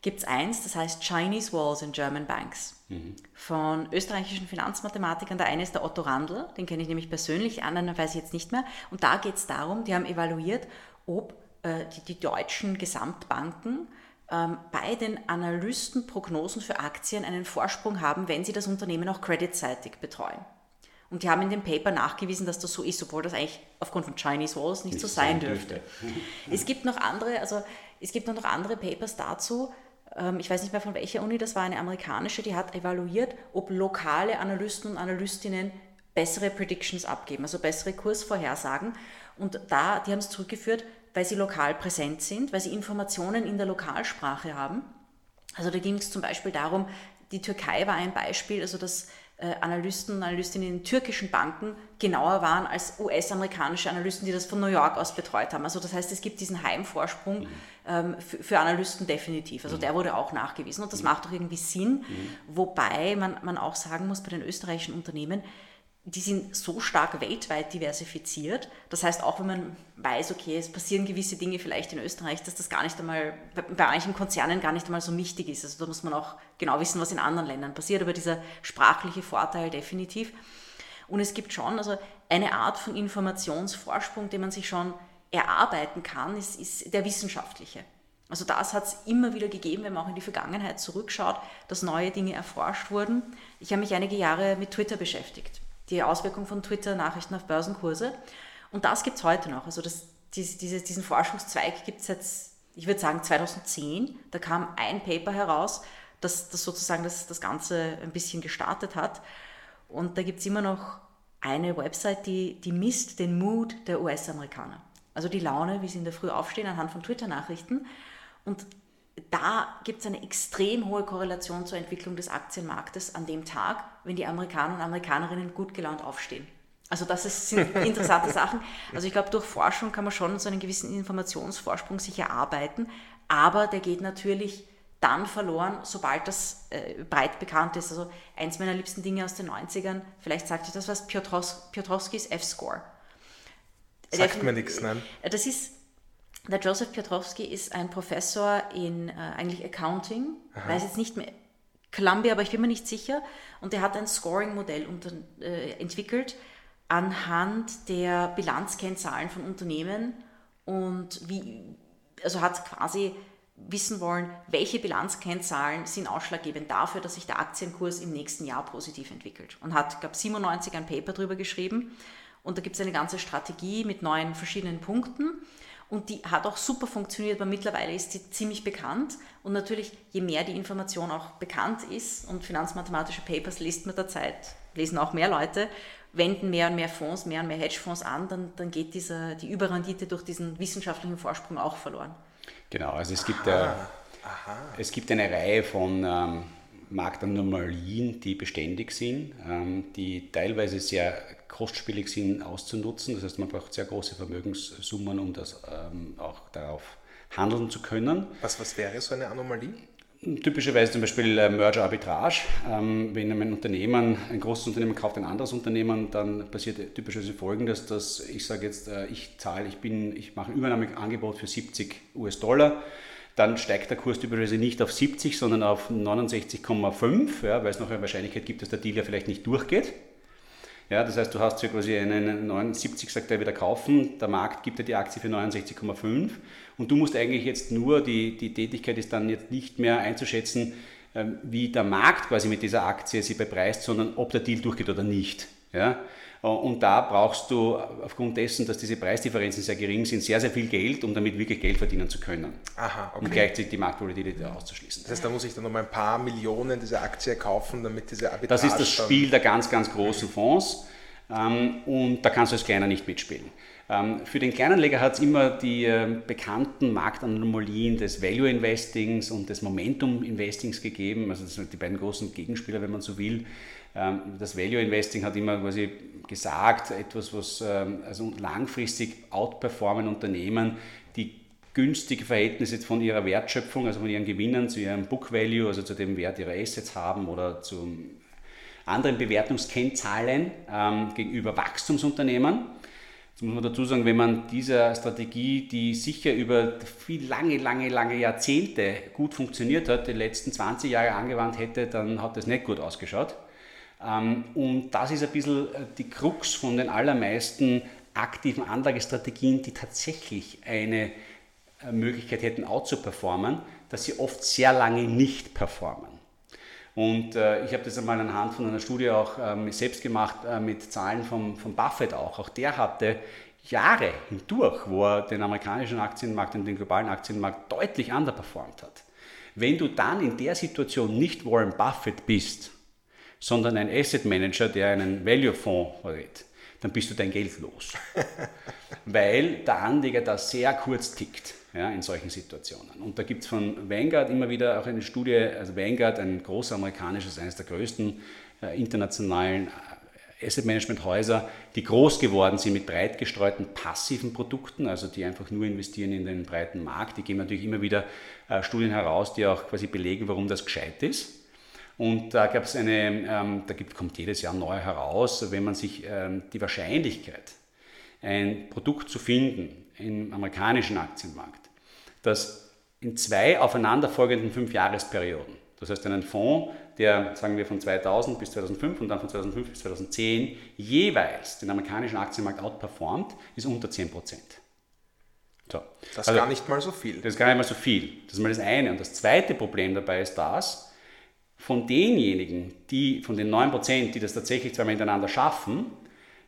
gibt es eins, das heißt Chinese Walls in German Banks mhm. von österreichischen Finanzmathematikern. Der eine ist der Otto Randl, den kenne ich nämlich persönlich, anderen weiß ich jetzt nicht mehr. Und da geht es darum, die haben evaluiert, ob die, die, deutschen Gesamtbanken ähm, bei den Analystenprognosen für Aktien einen Vorsprung haben, wenn sie das Unternehmen auch creditseitig betreuen. Und die haben in dem Paper nachgewiesen, dass das so ist, obwohl das eigentlich aufgrund von Chinese Walls nicht, nicht so sein dürfte. es gibt noch andere, also es gibt noch andere Papers dazu, ähm, ich weiß nicht mehr von welcher Uni, das war eine amerikanische, die hat evaluiert, ob lokale Analysten und Analystinnen bessere Predictions abgeben, also bessere Kursvorhersagen. Und da, die haben es zurückgeführt, weil sie lokal präsent sind, weil sie Informationen in der Lokalsprache haben. Also da ging es zum Beispiel darum, die Türkei war ein Beispiel, also dass äh, Analysten und Analystinnen in türkischen Banken genauer waren als US-amerikanische Analysten, die das von New York aus betreut haben. Also das heißt, es gibt diesen Heimvorsprung mhm. ähm, für, für, Analysten definitiv. Also mhm. der wurde auch nachgewiesen und das mhm. macht doch irgendwie Sinn, mhm. wobei man, man auch sagen muss, bei den österreichischen Unternehmen, die sind so stark weltweit diversifiziert. Das heißt, auch wenn man weiß, okay, es passieren gewisse Dinge vielleicht in Österreich, dass das gar nicht einmal, bei manchen Konzernen gar nicht einmal so wichtig ist. Also da muss man auch genau wissen, was in anderen Ländern passiert, aber dieser sprachliche Vorteil definitiv. Und es gibt schon also eine Art von Informationsvorsprung, den man sich schon erarbeiten kann, ist, ist der wissenschaftliche. Also das hat es immer wieder gegeben, wenn man auch in die Vergangenheit zurückschaut, dass neue Dinge erforscht wurden. Ich habe mich einige Jahre mit Twitter beschäftigt die Auswirkung von Twitter-Nachrichten auf Börsenkurse. Und das gibt es heute noch. Also das, diese, diesen Forschungszweig gibt es jetzt, ich würde sagen 2010. Da kam ein Paper heraus, das, das sozusagen das, das Ganze ein bisschen gestartet hat. Und da gibt es immer noch eine Website, die, die misst den Mood der US-Amerikaner. Also die Laune, wie sie in der Früh aufstehen anhand von Twitter-Nachrichten. Und da gibt es eine extrem hohe Korrelation zur Entwicklung des Aktienmarktes an dem Tag, wenn die Amerikaner und Amerikanerinnen gut gelaunt aufstehen. Also das ist, sind interessante Sachen. Also ich glaube, durch Forschung kann man schon so einen gewissen Informationsvorsprung sich erarbeiten, aber der geht natürlich dann verloren, sobald das äh, breit bekannt ist. Also eins meiner liebsten Dinge aus den 90ern, vielleicht sagt euch das was, Piotrowskis F-Score. Sagt mir nichts, nein. Das ist der Joseph Piotrowski ist ein Professor in äh, eigentlich Accounting, Aha. weiß jetzt nicht mehr, Columbia, aber ich bin mir nicht sicher. Und er hat ein Scoring-Modell äh, entwickelt anhand der Bilanzkennzahlen von Unternehmen und wie, also hat quasi wissen wollen, welche Bilanzkennzahlen sind ausschlaggebend dafür, dass sich der Aktienkurs im nächsten Jahr positiv entwickelt. Und hat, glaube 97 ein Paper darüber geschrieben. Und da gibt es eine ganze Strategie mit neun verschiedenen Punkten. Und die hat auch super funktioniert, weil mittlerweile ist sie ziemlich bekannt. Und natürlich, je mehr die Information auch bekannt ist und finanzmathematische Papers liest mit der Zeit, lesen auch mehr Leute, wenden mehr und mehr Fonds, mehr und mehr Hedgefonds an, dann, dann geht dieser, die Überrendite durch diesen wissenschaftlichen Vorsprung auch verloren. Genau, also es gibt, Aha. Äh, es gibt eine Reihe von ähm, Marktanomalien, die beständig sind, ähm, die teilweise sehr kostspielig sind auszunutzen. Das heißt, man braucht sehr große Vermögenssummen, um das ähm, auch darauf handeln zu können. Was, was wäre so eine Anomalie? Typischerweise zum Beispiel äh, Merger Arbitrage. Ähm, wenn ein Unternehmen, ein großes Unternehmen kauft ein anderes Unternehmen, dann passiert typischerweise folgendes, dass ich sage jetzt, äh, ich zahle, ich bin, ich mache ein Übernahmeangebot für 70 US-Dollar, dann steigt der Kurs typischerweise nicht auf 70, sondern auf 69,5, ja, weil es noch eine Wahrscheinlichkeit gibt, dass der Deal ja vielleicht nicht durchgeht. Ja, das heißt, du hast hier quasi einen 79, sagt er wieder kaufen, der Markt gibt dir die Aktie für 69,5 und du musst eigentlich jetzt nur, die, die Tätigkeit ist dann jetzt nicht mehr einzuschätzen, ähm, wie der Markt quasi mit dieser Aktie sie bepreist, sondern ob der Deal durchgeht oder nicht. Ja? Äh, und da brauchst du aufgrund dessen, dass diese Preisdifferenzen sehr gering sind, sehr, sehr viel Geld, um damit wirklich Geld verdienen zu können. Aha, okay. Und gleichzeitig die Marktvolatilität auszuschließen. Das heißt, da muss ich dann noch mal ein paar Millionen dieser Aktie kaufen, damit diese Arbitrage... Das ist das Spiel der ganz, ganz großen Fonds ähm, und da kannst du als Kleiner nicht mitspielen. Ähm, für den Kleinanleger hat es immer die ähm, bekannten Marktanomalien des Value Investings und des Momentum Investings gegeben, also das sind die beiden großen Gegenspieler, wenn man so will. Ähm, das Value Investing hat immer quasi gesagt, etwas, was ähm, also langfristig outperformen Unternehmen, die günstige Verhältnisse von ihrer Wertschöpfung, also von ihren Gewinnen zu ihrem Book Value, also zu dem Wert ihrer Assets haben oder zu anderen Bewertungskennzahlen ähm, gegenüber Wachstumsunternehmen. Jetzt muss man dazu sagen, wenn man diese Strategie, die sicher über viel lange, lange, lange Jahrzehnte gut funktioniert hat, die letzten 20 Jahre angewandt hätte, dann hat das nicht gut ausgeschaut. Ähm, und das ist ein bisschen äh, die Krux von den allermeisten aktiven Anlagestrategien, die tatsächlich eine äh, Möglichkeit hätten, out zu performen, dass sie oft sehr lange nicht performen. Und äh, ich habe das einmal anhand von einer Studie auch ähm, selbst gemacht, mit Zahlen von, von Buffett auch. Auch der hatte Jahre hindurch, wo er den amerikanischen Aktienmarkt und den globalen Aktienmarkt deutlich underperformt hat. Wenn du dann in der Situation nicht Warren Buffett bist, sondern ein Asset Manager, der einen Value-Fonds verrät, dann bist du dein Geld los. Weil der Anleger da sehr kurz tickt ja, in solchen Situationen. Und da gibt es von Vanguard immer wieder auch eine Studie, also Vanguard, ein großer amerikanisches, eines der größten äh, internationalen äh, Asset Management Häuser, die groß geworden sind mit breit gestreuten passiven Produkten, also die einfach nur investieren in den breiten Markt. Die geben natürlich immer wieder äh, Studien heraus, die auch quasi belegen, warum das gescheit ist. Und da gab es eine, ähm, da gibt, kommt jedes Jahr neu heraus, wenn man sich ähm, die Wahrscheinlichkeit, ein Produkt zu finden im amerikanischen Aktienmarkt, das in zwei aufeinanderfolgenden Fünfjahresperioden, das heißt einen Fonds, der, sagen wir, von 2000 bis 2005 und dann von 2005 bis 2010 jeweils den amerikanischen Aktienmarkt outperformt, ist unter 10 So. Das ist also, gar nicht mal so viel. Das ist gar nicht mal so viel. Das ist mal das eine. Und das zweite Problem dabei ist das, von denjenigen, die, von den 9%, die das tatsächlich zweimal hintereinander schaffen,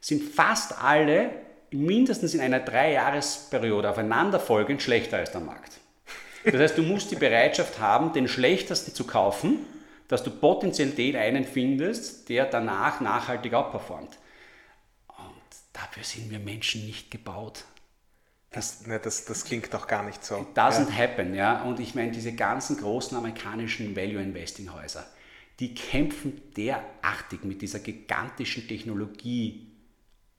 sind fast alle mindestens in einer Dreijahresperiode aufeinanderfolgend schlechter als der Markt. Das heißt, du musst die Bereitschaft haben, den schlechtesten zu kaufen, dass du potenziell den einen findest, der danach nachhaltig outperformt. Und dafür sind wir Menschen nicht gebaut. Das, ne, das, das klingt doch gar nicht so. It doesn't ja. happen, ja. Und ich meine, diese ganzen großen amerikanischen Value Investing Häuser, die kämpfen derartig mit dieser gigantischen Technologie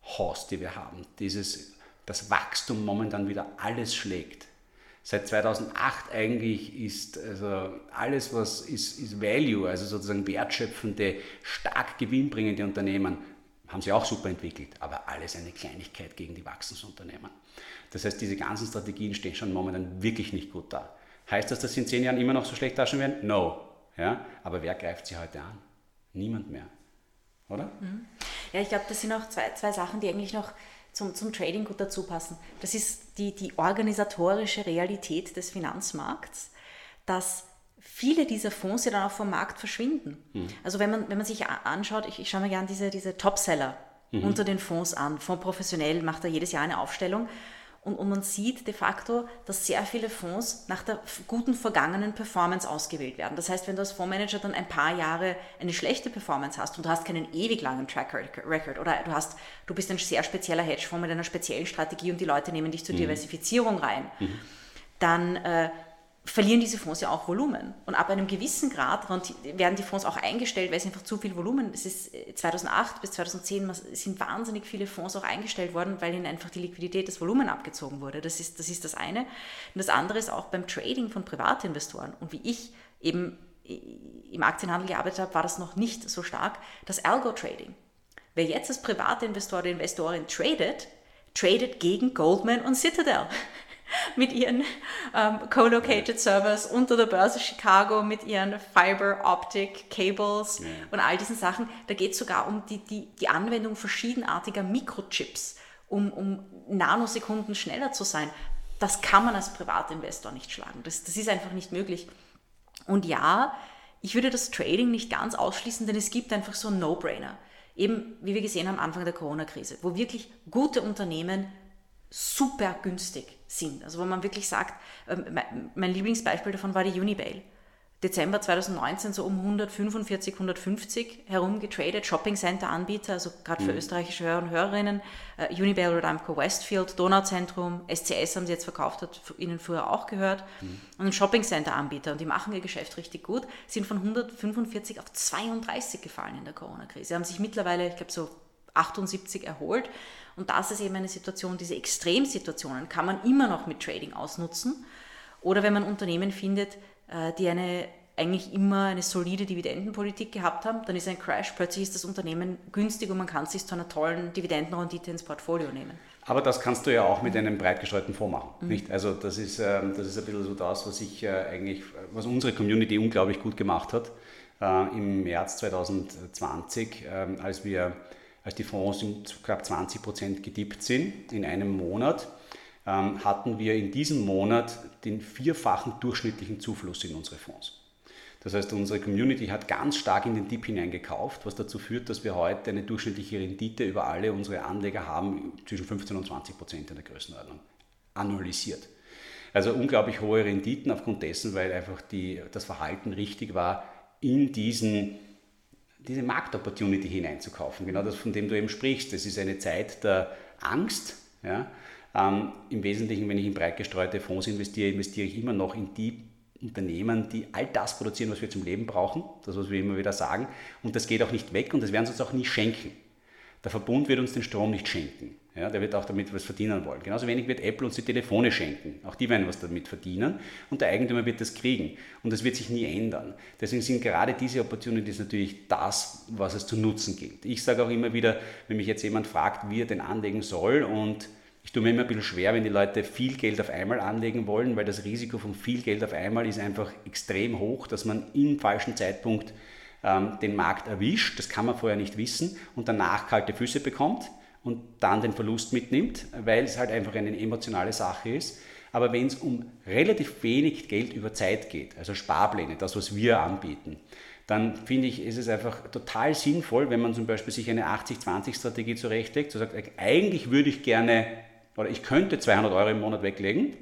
Horst, die wir haben. Dieses, das Wachstum momentan wieder alles schlägt. Seit 2008 eigentlich ist also alles, was ist, ist Value, also sozusagen wertschöpfende, stark gewinnbringende Unternehmen, haben sie auch super entwickelt, aber alles eine Kleinigkeit gegen die Wachstumsunternehmen. Das heißt, diese ganzen Strategien stehen schon momentan wirklich nicht gut da. Heißt das, dass sie in zehn Jahren immer noch so schlecht dastehen werden? No. Ja? Aber wer greift sie heute an? Niemand mehr. Oder? Mhm. Ja, ich glaube, das sind auch zwei, zwei Sachen, die eigentlich noch zum, zum Trading gut dazu passen. Das ist die, die organisatorische Realität des Finanzmarkts, dass viele dieser Fonds ja dann auch vom Markt verschwinden. Mhm. Also wenn man, wenn man sich anschaut, ich, ich schaue mir gerne diese, diese Topseller mhm. unter den Fonds an. Fonds professionell macht da jedes Jahr eine Aufstellung. Und, und, man sieht de facto, dass sehr viele Fonds nach der guten vergangenen Performance ausgewählt werden. Das heißt, wenn du als Fondsmanager dann ein paar Jahre eine schlechte Performance hast und du hast keinen ewig langen Track Record oder du, hast, du bist ein sehr spezieller Hedgefonds mit einer speziellen Strategie und die Leute nehmen dich zur mhm. Diversifizierung rein, mhm. dann äh, verlieren diese Fonds ja auch Volumen. Und ab einem gewissen Grad werden die Fonds auch eingestellt, weil es einfach zu viel Volumen ist. Es ist 2008 äh, bis 2010 sind wahnsinnig viele Fonds auch eingestellt worden, weil ihnen einfach die Liquidität, das Volumen abgezogen wurde. Das ist das, ist das eine. Und das andere ist auch beim Trading von Privatinvestoren. Und wie ich eben im Aktienhandel gearbeitet habe, war das noch nicht so stark, das Algo-Trading. Wer jetzt als Privatinvestor oder Investorin tradet, tradet gegen Goldman und Citadel mit ihren ähm, co-located Servers unter der Börse Chicago, mit ihren Fiber Optic Cables ja. und all diesen Sachen. Da geht es sogar um die, die, die Anwendung verschiedenartiger Mikrochips, um, um Nanosekunden schneller zu sein. Das kann man als Privatinvestor nicht schlagen. Das, das ist einfach nicht möglich. Und ja, ich würde das Trading nicht ganz ausschließen, denn es gibt einfach so einen No-Brainer. Eben, wie wir gesehen haben, am Anfang der Corona-Krise, wo wirklich gute Unternehmen super günstig sind. Also wo man wirklich sagt, ähm, mein Lieblingsbeispiel davon war die Unibail. Dezember 2019 so um 145, 150 herum getradet, Shopping Center Anbieter, also gerade für mhm. österreichische Hörer und Hörerinnen, äh, Unibail oder Amco Westfield, Donauzentrum, SCS haben sie jetzt verkauft, hat Ihnen früher auch gehört, mhm. und ein Shopping Center Anbieter und die machen ihr Geschäft richtig gut, sind von 145 auf 32 gefallen in der Corona-Krise. Sie haben sich mittlerweile, ich glaube so 78 erholt und das ist eben eine Situation, diese Extremsituationen kann man immer noch mit Trading ausnutzen. Oder wenn man Unternehmen findet, äh, die eine eigentlich immer eine solide Dividendenpolitik gehabt haben, dann ist ein Crash, plötzlich ist das Unternehmen günstig und man kann es sich zu einer tollen Dividendenrendite ins Portfolio nehmen. Aber das kannst du ja auch mit einem breit gestreuten Fonds machen. Mhm. Nicht? Also das ist, ähm, das ist ein bisschen so das, was ich äh, eigentlich, was unsere Community unglaublich gut gemacht hat äh, im März 2020, ähm, als wir als die Fonds um knapp 20 Prozent gedippt sind in einem Monat, ähm, hatten wir in diesem Monat den vierfachen durchschnittlichen Zufluss in unsere Fonds. Das heißt, unsere Community hat ganz stark in den Dip hineingekauft, was dazu führt, dass wir heute eine durchschnittliche Rendite über alle unsere Anleger haben, zwischen 15 und 20 Prozent in der Größenordnung, annualisiert. Also unglaublich hohe Renditen aufgrund dessen, weil einfach die, das Verhalten richtig war, in diesen diese Marktopportunity hineinzukaufen. Genau das, von dem du eben sprichst. Das ist eine Zeit der Angst. Ja? Ähm, Im Wesentlichen, wenn ich in breit gestreute Fonds investiere, investiere ich immer noch in die Unternehmen, die all das produzieren, was wir zum Leben brauchen. Das, was wir immer wieder sagen. Und das geht auch nicht weg und das werden sie uns auch nie schenken. Der Verbund wird uns den Strom nicht schenken. Ja, der wird auch damit was verdienen wollen. Genauso wenig wird Apple uns die Telefone schenken. Auch die werden was damit verdienen und der Eigentümer wird das kriegen. Und das wird sich nie ändern. Deswegen sind gerade diese Opportunities natürlich das, was es zu nutzen gilt. Ich sage auch immer wieder, wenn mich jetzt jemand fragt, wie er den anlegen soll und ich tue mir immer ein bisschen schwer, wenn die Leute viel Geld auf einmal anlegen wollen, weil das Risiko von viel Geld auf einmal ist einfach extrem hoch, dass man im falschen Zeitpunkt ähm, den Markt erwischt. Das kann man vorher nicht wissen und danach kalte Füße bekommt und dann den Verlust mitnimmt, weil es halt einfach eine emotionale Sache ist. Aber wenn es um relativ wenig Geld über Zeit geht, also Sparpläne, das, was wir anbieten, dann finde ich, ist es einfach total sinnvoll, wenn man zum Beispiel sich eine 80-20-Strategie zurechtlegt, so sagt, eigentlich würde ich gerne oder ich könnte 200 Euro im Monat weglegen,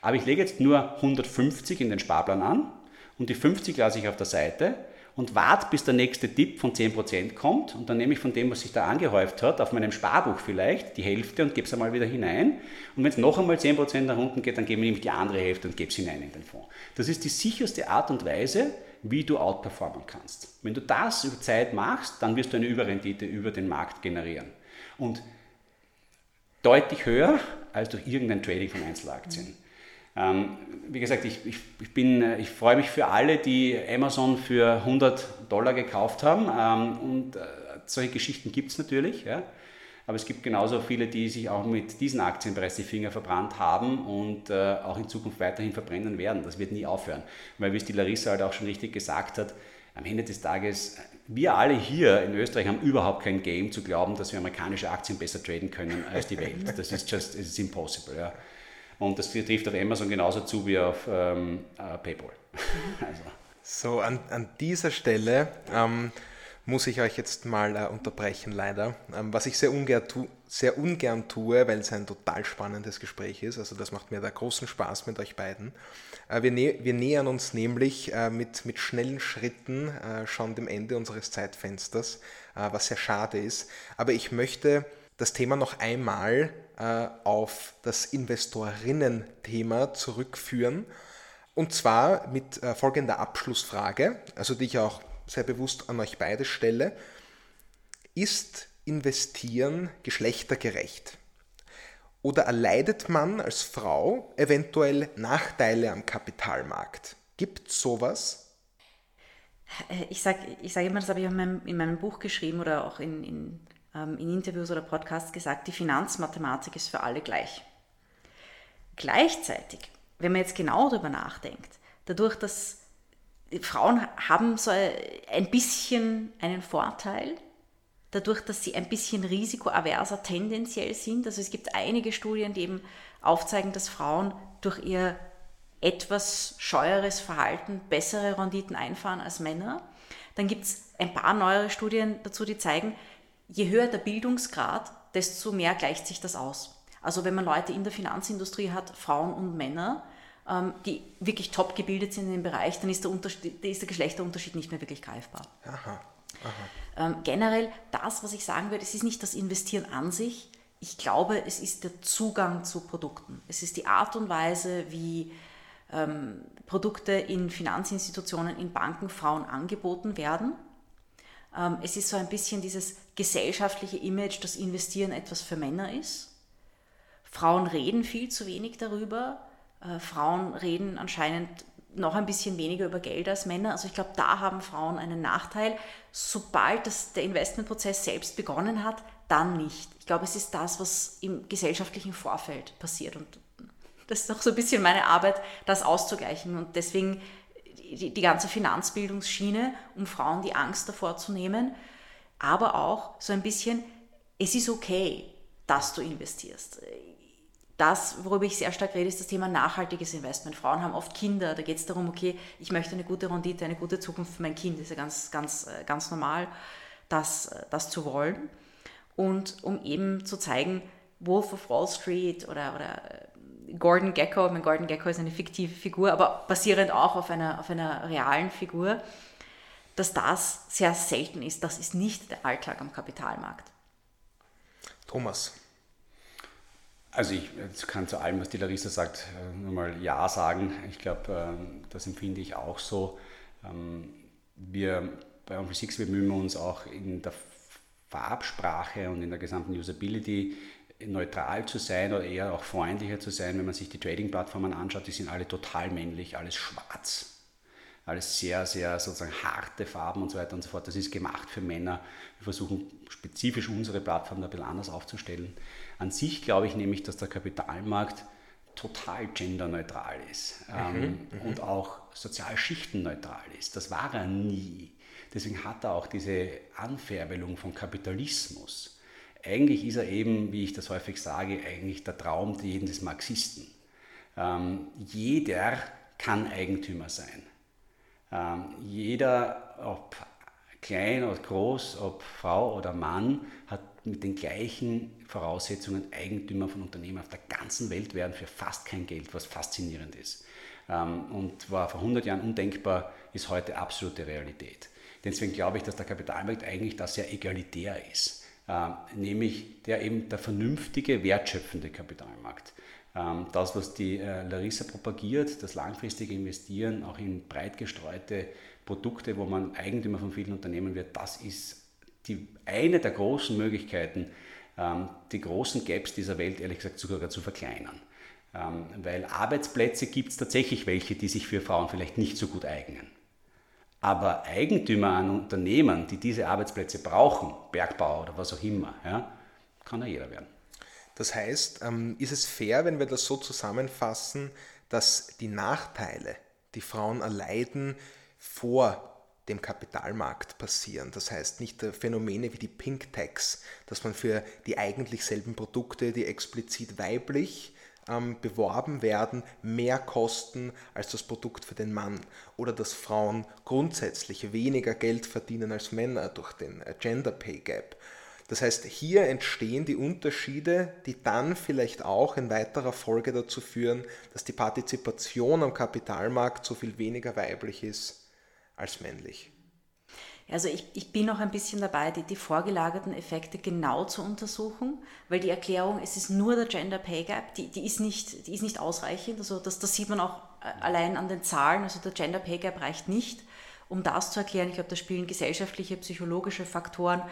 aber ich lege jetzt nur 150 in den Sparplan an und die 50 lasse ich auf der Seite und warte, bis der nächste Tipp von 10% kommt und dann nehme ich von dem, was sich da angehäuft hat, auf meinem Sparbuch vielleicht die Hälfte und gebe es einmal wieder hinein. Und wenn es noch einmal 10% nach unten geht, dann gebe ich nämlich die andere Hälfte und gebe es hinein in den Fonds. Das ist die sicherste Art und Weise, wie du outperformen kannst. Wenn du das über Zeit machst, dann wirst du eine Überrendite über den Markt generieren. Und deutlich höher als durch irgendein Trading von Einzelaktien. Ähm, wie gesagt, ich, ich, ich, bin, äh, ich freue mich für alle, die Amazon für 100 Dollar gekauft haben. Ähm, und äh, solche Geschichten gibt es natürlich. Ja. Aber es gibt genauso viele, die sich auch mit diesen Aktien bereits die Finger verbrannt haben und äh, auch in Zukunft weiterhin verbrennen werden. Das wird nie aufhören. Weil, wie es die Larissa halt auch schon richtig gesagt hat, am Ende des Tages, wir alle hier in Österreich haben überhaupt kein Game zu glauben, dass wir amerikanische Aktien besser traden können als die Welt. Das ist just, it's impossible. Ja. Und das trifft auf Amazon genauso zu wie auf ähm, äh, PayPal. also. So, an, an dieser Stelle ähm, muss ich euch jetzt mal äh, unterbrechen, leider. Ähm, was ich sehr ungern, tu, sehr ungern tue, weil es ein total spannendes Gespräch ist. Also das macht mir da großen Spaß mit euch beiden. Äh, wir, nä wir, nähern uns nämlich äh, mit, mit schnellen Schritten äh, schon dem Ende unseres Zeitfensters, äh, was sehr schade ist. Aber ich möchte das Thema noch einmal äh, auf das Investorinnen-Thema zurückführen. Und zwar mit äh, folgender Abschlussfrage, also die ich auch sehr bewusst an euch beide stelle. Ist Investieren geschlechtergerecht? Oder erleidet man als Frau eventuell Nachteile am Kapitalmarkt? Gibt es sowas? Äh, ich sage ich sag immer, das habe ich in meinem, in meinem Buch geschrieben oder auch in, in, in Interviews oder Podcasts gesagt, die Finanzmathematik ist für alle gleich. Gleichzeitig, wenn man jetzt genau darüber nachdenkt, dadurch, dass Frauen haben so ein bisschen einen Vorteil, dadurch, dass sie ein bisschen risikoaverser tendenziell sind. Also es gibt einige Studien, die eben aufzeigen, dass Frauen durch ihr etwas scheueres Verhalten bessere Renditen einfahren als Männer. Dann gibt es ein paar neuere Studien dazu, die zeigen, je höher der Bildungsgrad, desto mehr gleicht sich das aus. Also wenn man Leute in der Finanzindustrie hat, Frauen und Männer, ähm, die wirklich top gebildet sind in dem Bereich, dann ist der, ist der Geschlechterunterschied nicht mehr wirklich greifbar. Aha. Aha. Ähm, generell das, was ich sagen würde, es ist nicht das Investieren an sich. Ich glaube, es ist der Zugang zu Produkten. Es ist die Art und Weise, wie ähm, Produkte in Finanzinstitutionen, in Banken Frauen angeboten werden. Ähm, es ist so ein bisschen dieses gesellschaftliche Image, dass Investieren etwas für Männer ist. Frauen reden viel zu wenig darüber. Äh, Frauen reden anscheinend noch ein bisschen weniger über Geld als Männer. Also ich glaube, da haben Frauen einen Nachteil. Sobald das, der Investmentprozess selbst begonnen hat, dann nicht. Ich glaube, es ist das, was im gesellschaftlichen Vorfeld passiert. Und das ist auch so ein bisschen meine Arbeit, das auszugleichen. Und deswegen die, die ganze Finanzbildungsschiene, um Frauen die Angst davor zu nehmen, aber auch so ein bisschen, es ist okay, dass du investierst. Das, worüber ich sehr stark rede, ist das Thema nachhaltiges Investment. Frauen haben oft Kinder, da geht es darum, okay, ich möchte eine gute Rendite, eine gute Zukunft für mein Kind, das ist ja ganz, ganz, ganz normal, das, das zu wollen. Und um eben zu zeigen, Wolf of Wall Street oder, oder Gordon Gecko, mein Gordon Gecko ist eine fiktive Figur, aber basierend auch auf einer, auf einer realen Figur, dass das sehr selten ist. Das ist nicht der Alltag am Kapitalmarkt. Thomas. Also ich kann zu allem, was die Larissa sagt, äh, nur mal Ja sagen. Ich glaube, ähm, das empfinde ich auch so. Ähm, wir bei Onkel Six bemühen uns auch in der Farbsprache und in der gesamten Usability neutral zu sein oder eher auch freundlicher zu sein. Wenn man sich die Trading-Plattformen anschaut, die sind alle total männlich, alles schwarz. Alles sehr, sehr sozusagen harte Farben und so weiter und so fort. Das ist gemacht für Männer. Wir versuchen spezifisch unsere Plattform da ein bisschen anders aufzustellen. An sich glaube ich nämlich, dass der Kapitalmarkt total genderneutral ist ähm, mhm, mhm, und auch sozialschichtenneutral ist. Das war er nie. Deswegen hat er auch diese Anfärbelung von Kapitalismus eigentlich ist er eben, wie ich das häufig sage, eigentlich der Traum jedes Marxisten. Ähm, jeder kann Eigentümer sein. Ähm, jeder, ob klein oder groß, ob Frau oder Mann, hat mit den gleichen Voraussetzungen Eigentümer von Unternehmen auf der ganzen Welt werden für fast kein Geld, was faszinierend ist. Ähm, und war vor 100 Jahren undenkbar, ist heute absolute Realität. Deswegen glaube ich, dass der Kapitalmarkt eigentlich da sehr egalitär ist. Ähm, nämlich der eben der vernünftige, wertschöpfende Kapitalmarkt. Ähm, das, was die äh, Larissa propagiert, das langfristige Investieren auch in breit gestreute Produkte, wo man Eigentümer von vielen Unternehmen wird, das ist die, eine der großen Möglichkeiten, ähm, die großen Gaps dieser Welt ehrlich gesagt sogar zu verkleinern. Weil Arbeitsplätze gibt es tatsächlich welche, die sich für Frauen vielleicht nicht so gut eignen. Aber Eigentümer an Unternehmen, die diese Arbeitsplätze brauchen, Bergbau oder was auch immer, ja, kann ja jeder werden. Das heißt, ähm, ist es fair, wenn wir das so zusammenfassen, dass die Nachteile, die Frauen erleiden, vor dem Kapitalmarkt passieren. Das heißt nicht Phänomene wie die Pink Tax, dass man für die eigentlich selben Produkte, die explizit weiblich ähm, beworben werden, mehr kosten als das Produkt für den Mann. Oder dass Frauen grundsätzlich weniger Geld verdienen als Männer durch den äh, Gender Pay Gap. Das heißt, hier entstehen die Unterschiede, die dann vielleicht auch in weiterer Folge dazu führen, dass die Partizipation am Kapitalmarkt so viel weniger weiblich ist als männlich. Also ich, ich bin noch ein bisschen dabei, die, die vorgelagerten Effekte genau zu untersuchen, weil die Erklärung, es ist nur der Gender Pay Gap, die, die, ist, nicht, die ist nicht ausreichend. Also das, das sieht man auch äh, allein an den Zahlen. Also der Gender Pay Gap reicht nicht, um das zu erklären. Ich glaube, da spielen gesellschaftliche, psychologische Faktoren,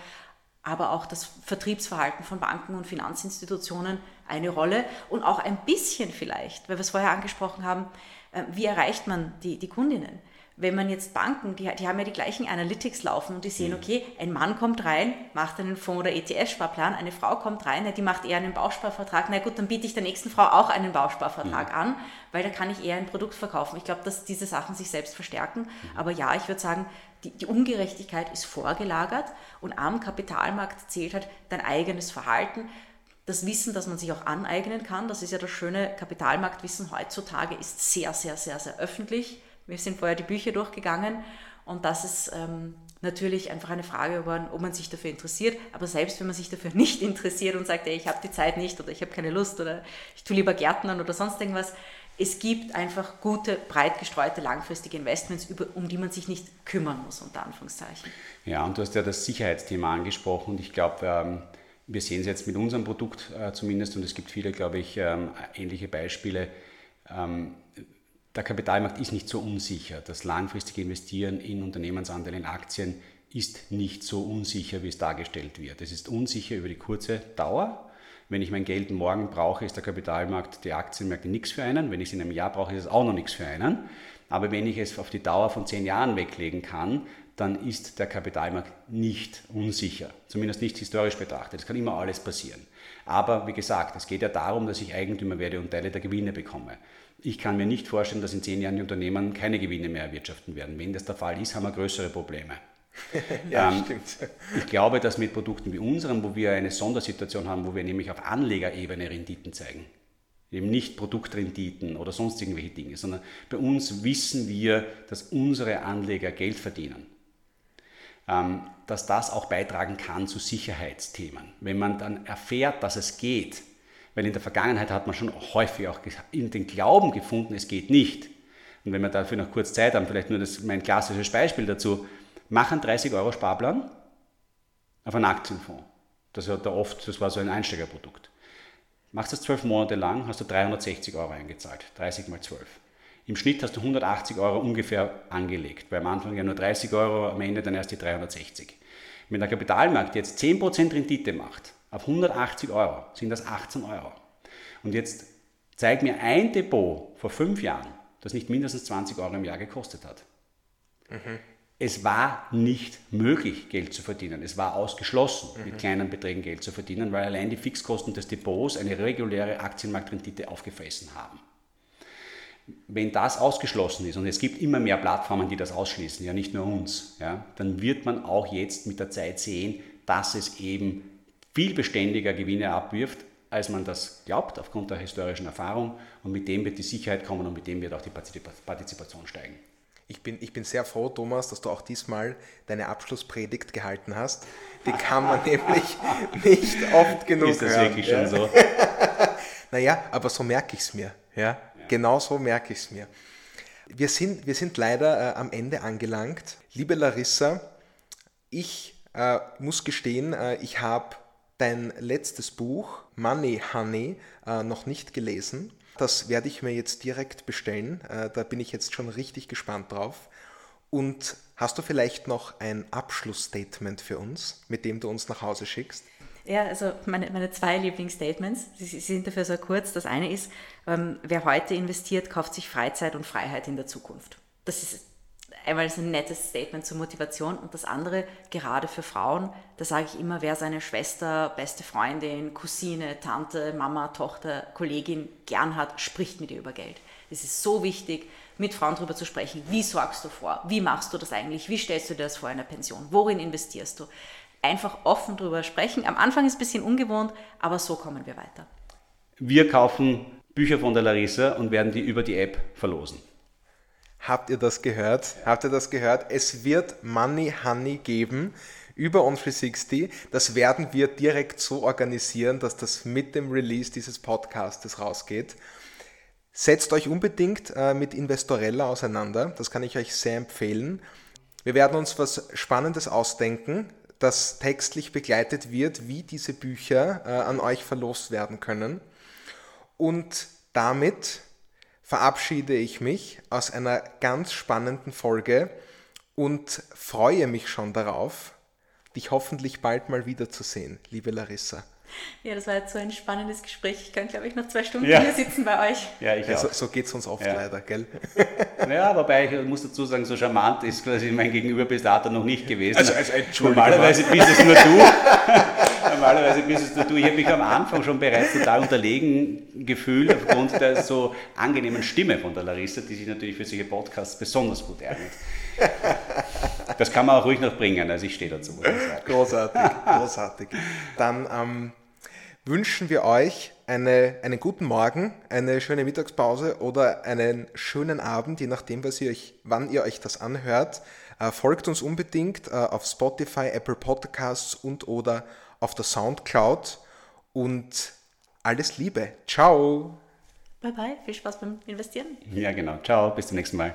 aber auch das Vertriebsverhalten von Banken und Finanzinstitutionen eine Rolle und auch ein bisschen vielleicht, weil wir es vorher angesprochen haben, äh, wie erreicht man die, die Kundinnen? Wenn man jetzt Banken, die, die haben ja die gleichen Analytics laufen und die sehen, mhm. okay, ein Mann kommt rein, macht einen Fonds- oder ETF-Sparplan, eine Frau kommt rein, die macht eher einen Bausparvertrag, na gut, dann biete ich der nächsten Frau auch einen Bausparvertrag mhm. an, weil da kann ich eher ein Produkt verkaufen. Ich glaube, dass diese Sachen sich selbst verstärken. Mhm. Aber ja, ich würde sagen, die, die, Ungerechtigkeit ist vorgelagert und am Kapitalmarkt zählt halt dein eigenes Verhalten. Das Wissen, das man sich auch aneignen kann, das ist ja das schöne Kapitalmarktwissen heutzutage, ist sehr, sehr, sehr, sehr öffentlich wir sind vorher die Bücher durchgegangen und das ist ähm, natürlich einfach eine Frage geworden, ob man sich dafür interessiert. Aber selbst wenn man sich dafür nicht interessiert und sagt, ey, ich habe die Zeit nicht oder ich habe keine Lust oder ich tue lieber Gärtnern oder sonst irgendwas, es gibt einfach gute, breit gestreute, langfristige Investments, über, um die man sich nicht kümmern muss, unter Anführungszeichen. Ja, und du hast ja das Sicherheitsthema angesprochen und ich glaube, ähm, wir sehen es jetzt mit unserem Produkt äh, zumindest und es gibt viele, glaube ich, ähm, ähnliche Beispiele. Der Kapitalmarkt ist nicht so unsicher. Das langfristige Investieren in Unternehmensanteile, in Aktien ist nicht so unsicher, wie es dargestellt wird. Es ist unsicher über die kurze Dauer. Wenn ich mein Geld morgen brauche, ist der Kapitalmarkt, die Aktienmärkte nichts für einen. Wenn ich es in einem Jahr brauche, ist es auch noch nichts für einen. Aber wenn ich es auf die Dauer von zehn Jahren weglegen kann, dann ist der Kapitalmarkt nicht unsicher. Zumindest nicht historisch betrachtet. Es kann immer alles passieren. Aber wie gesagt, es geht ja darum, dass ich Eigentümer werde und Teile der Gewinne bekomme. Ich kann mir nicht vorstellen, dass in zehn Jahren die Unternehmen keine Gewinne mehr erwirtschaften werden. Wenn das der Fall ist, haben wir größere Probleme. ja, ähm, stimmt. Ich glaube, dass mit Produkten wie unserem, wo wir eine Sondersituation haben, wo wir nämlich auf Anlegerebene Renditen zeigen, eben nicht Produktrenditen oder sonst irgendwelche Dinge, sondern bei uns wissen wir, dass unsere Anleger Geld verdienen. Ähm, dass das auch beitragen kann zu Sicherheitsthemen. Wenn man dann erfährt, dass es geht, weil in der Vergangenheit hat man schon häufig auch in den Glauben gefunden, es geht nicht. Und wenn wir dafür noch kurz Zeit haben, vielleicht nur das, mein klassisches Beispiel dazu, machen 30 Euro Sparplan auf einen Aktienfonds. Das, hat da oft, das war so ein Einsteigerprodukt. Machst das zwölf Monate lang, hast du 360 Euro eingezahlt, 30 mal 12. Im Schnitt hast du 180 Euro ungefähr angelegt, weil am Anfang ja nur 30 Euro, am Ende dann erst die 360. Wenn der Kapitalmarkt jetzt 10% Rendite macht, auf 180 Euro sind das 18 Euro. Und jetzt zeig mir ein Depot vor fünf Jahren, das nicht mindestens 20 Euro im Jahr gekostet hat. Mhm. Es war nicht möglich, Geld zu verdienen. Es war ausgeschlossen, mhm. mit kleinen Beträgen Geld zu verdienen, weil allein die Fixkosten des Depots eine reguläre Aktienmarktrendite aufgefressen haben. Wenn das ausgeschlossen ist, und es gibt immer mehr Plattformen, die das ausschließen, ja nicht nur uns, ja, dann wird man auch jetzt mit der Zeit sehen, dass es eben viel beständiger Gewinne abwirft, als man das glaubt, aufgrund der historischen Erfahrung. Und mit dem wird die Sicherheit kommen und mit dem wird auch die Partizipation steigen. Ich bin, ich bin sehr froh, Thomas, dass du auch diesmal deine Abschlusspredigt gehalten hast. Die kann man nämlich nicht oft genug hören. Ist das hören. wirklich schon so? naja, aber so merke ich es mir. Ja? ja? Genau so merke ich es mir. Wir sind, wir sind leider äh, am Ende angelangt. Liebe Larissa, ich äh, muss gestehen, äh, ich habe dein letztes Buch, Money Honey, äh, noch nicht gelesen. Das werde ich mir jetzt direkt bestellen. Äh, da bin ich jetzt schon richtig gespannt drauf. Und hast du vielleicht noch ein Abschlussstatement für uns, mit dem du uns nach Hause schickst? Ja, also meine, meine zwei Lieblingsstatements, sie, sind dafür sehr kurz. Das eine ist, ähm, wer heute investiert, kauft sich Freizeit und Freiheit in der Zukunft. Das ist einmal ist ein nettes Statement zur Motivation und das andere, gerade für Frauen, da sage ich immer, wer seine Schwester, beste Freundin, Cousine, Tante, Mama, Tochter, Kollegin gern hat, spricht mit ihr über Geld. Es ist so wichtig, mit Frauen darüber zu sprechen. Wie sorgst du vor? Wie machst du das eigentlich? Wie stellst du dir das vor einer Pension? Worin investierst du? Einfach offen darüber sprechen. Am Anfang ist es ein bisschen ungewohnt, aber so kommen wir weiter. Wir kaufen Bücher von der Larissa und werden die über die App verlosen. Habt ihr das gehört? Habt ihr das gehört? Es wird Money Honey geben über On360. Das werden wir direkt so organisieren, dass das mit dem Release dieses Podcastes rausgeht. Setzt euch unbedingt äh, mit Investorella auseinander. Das kann ich euch sehr empfehlen. Wir werden uns was Spannendes ausdenken, das textlich begleitet wird, wie diese Bücher äh, an euch verlost werden können. Und damit verabschiede ich mich aus einer ganz spannenden Folge und freue mich schon darauf, dich hoffentlich bald mal wiederzusehen, liebe Larissa. Ja, das war jetzt so ein spannendes Gespräch. Ich kann, glaube ich, noch zwei Stunden ja. hier sitzen bei euch. Ja, ich ja, so, so geht es uns oft ja. leider, gell? Ja, wobei ich muss dazu sagen, so charmant ist quasi mein Gegenüber bis dato noch nicht gewesen. Also, also Normalerweise bist es nur du. Normalerweise bist es nur du. Ich habe mich am Anfang schon bereits total unterlegen gefühlt aufgrund der so angenehmen Stimme von der Larissa, die sich natürlich für solche Podcasts besonders gut eignet. Das kann man auch ruhig noch bringen, also ich stehe dazu. Großartig, großartig. Dann ähm, wünschen wir euch eine, einen guten Morgen, eine schöne Mittagspause oder einen schönen Abend, je nachdem, was ihr euch, wann ihr euch das anhört. Äh, folgt uns unbedingt äh, auf Spotify, Apple Podcasts und oder auf der Soundcloud und alles Liebe. Ciao. Bye bye, viel Spaß beim Investieren. Ja, genau. Ciao, bis zum nächsten Mal.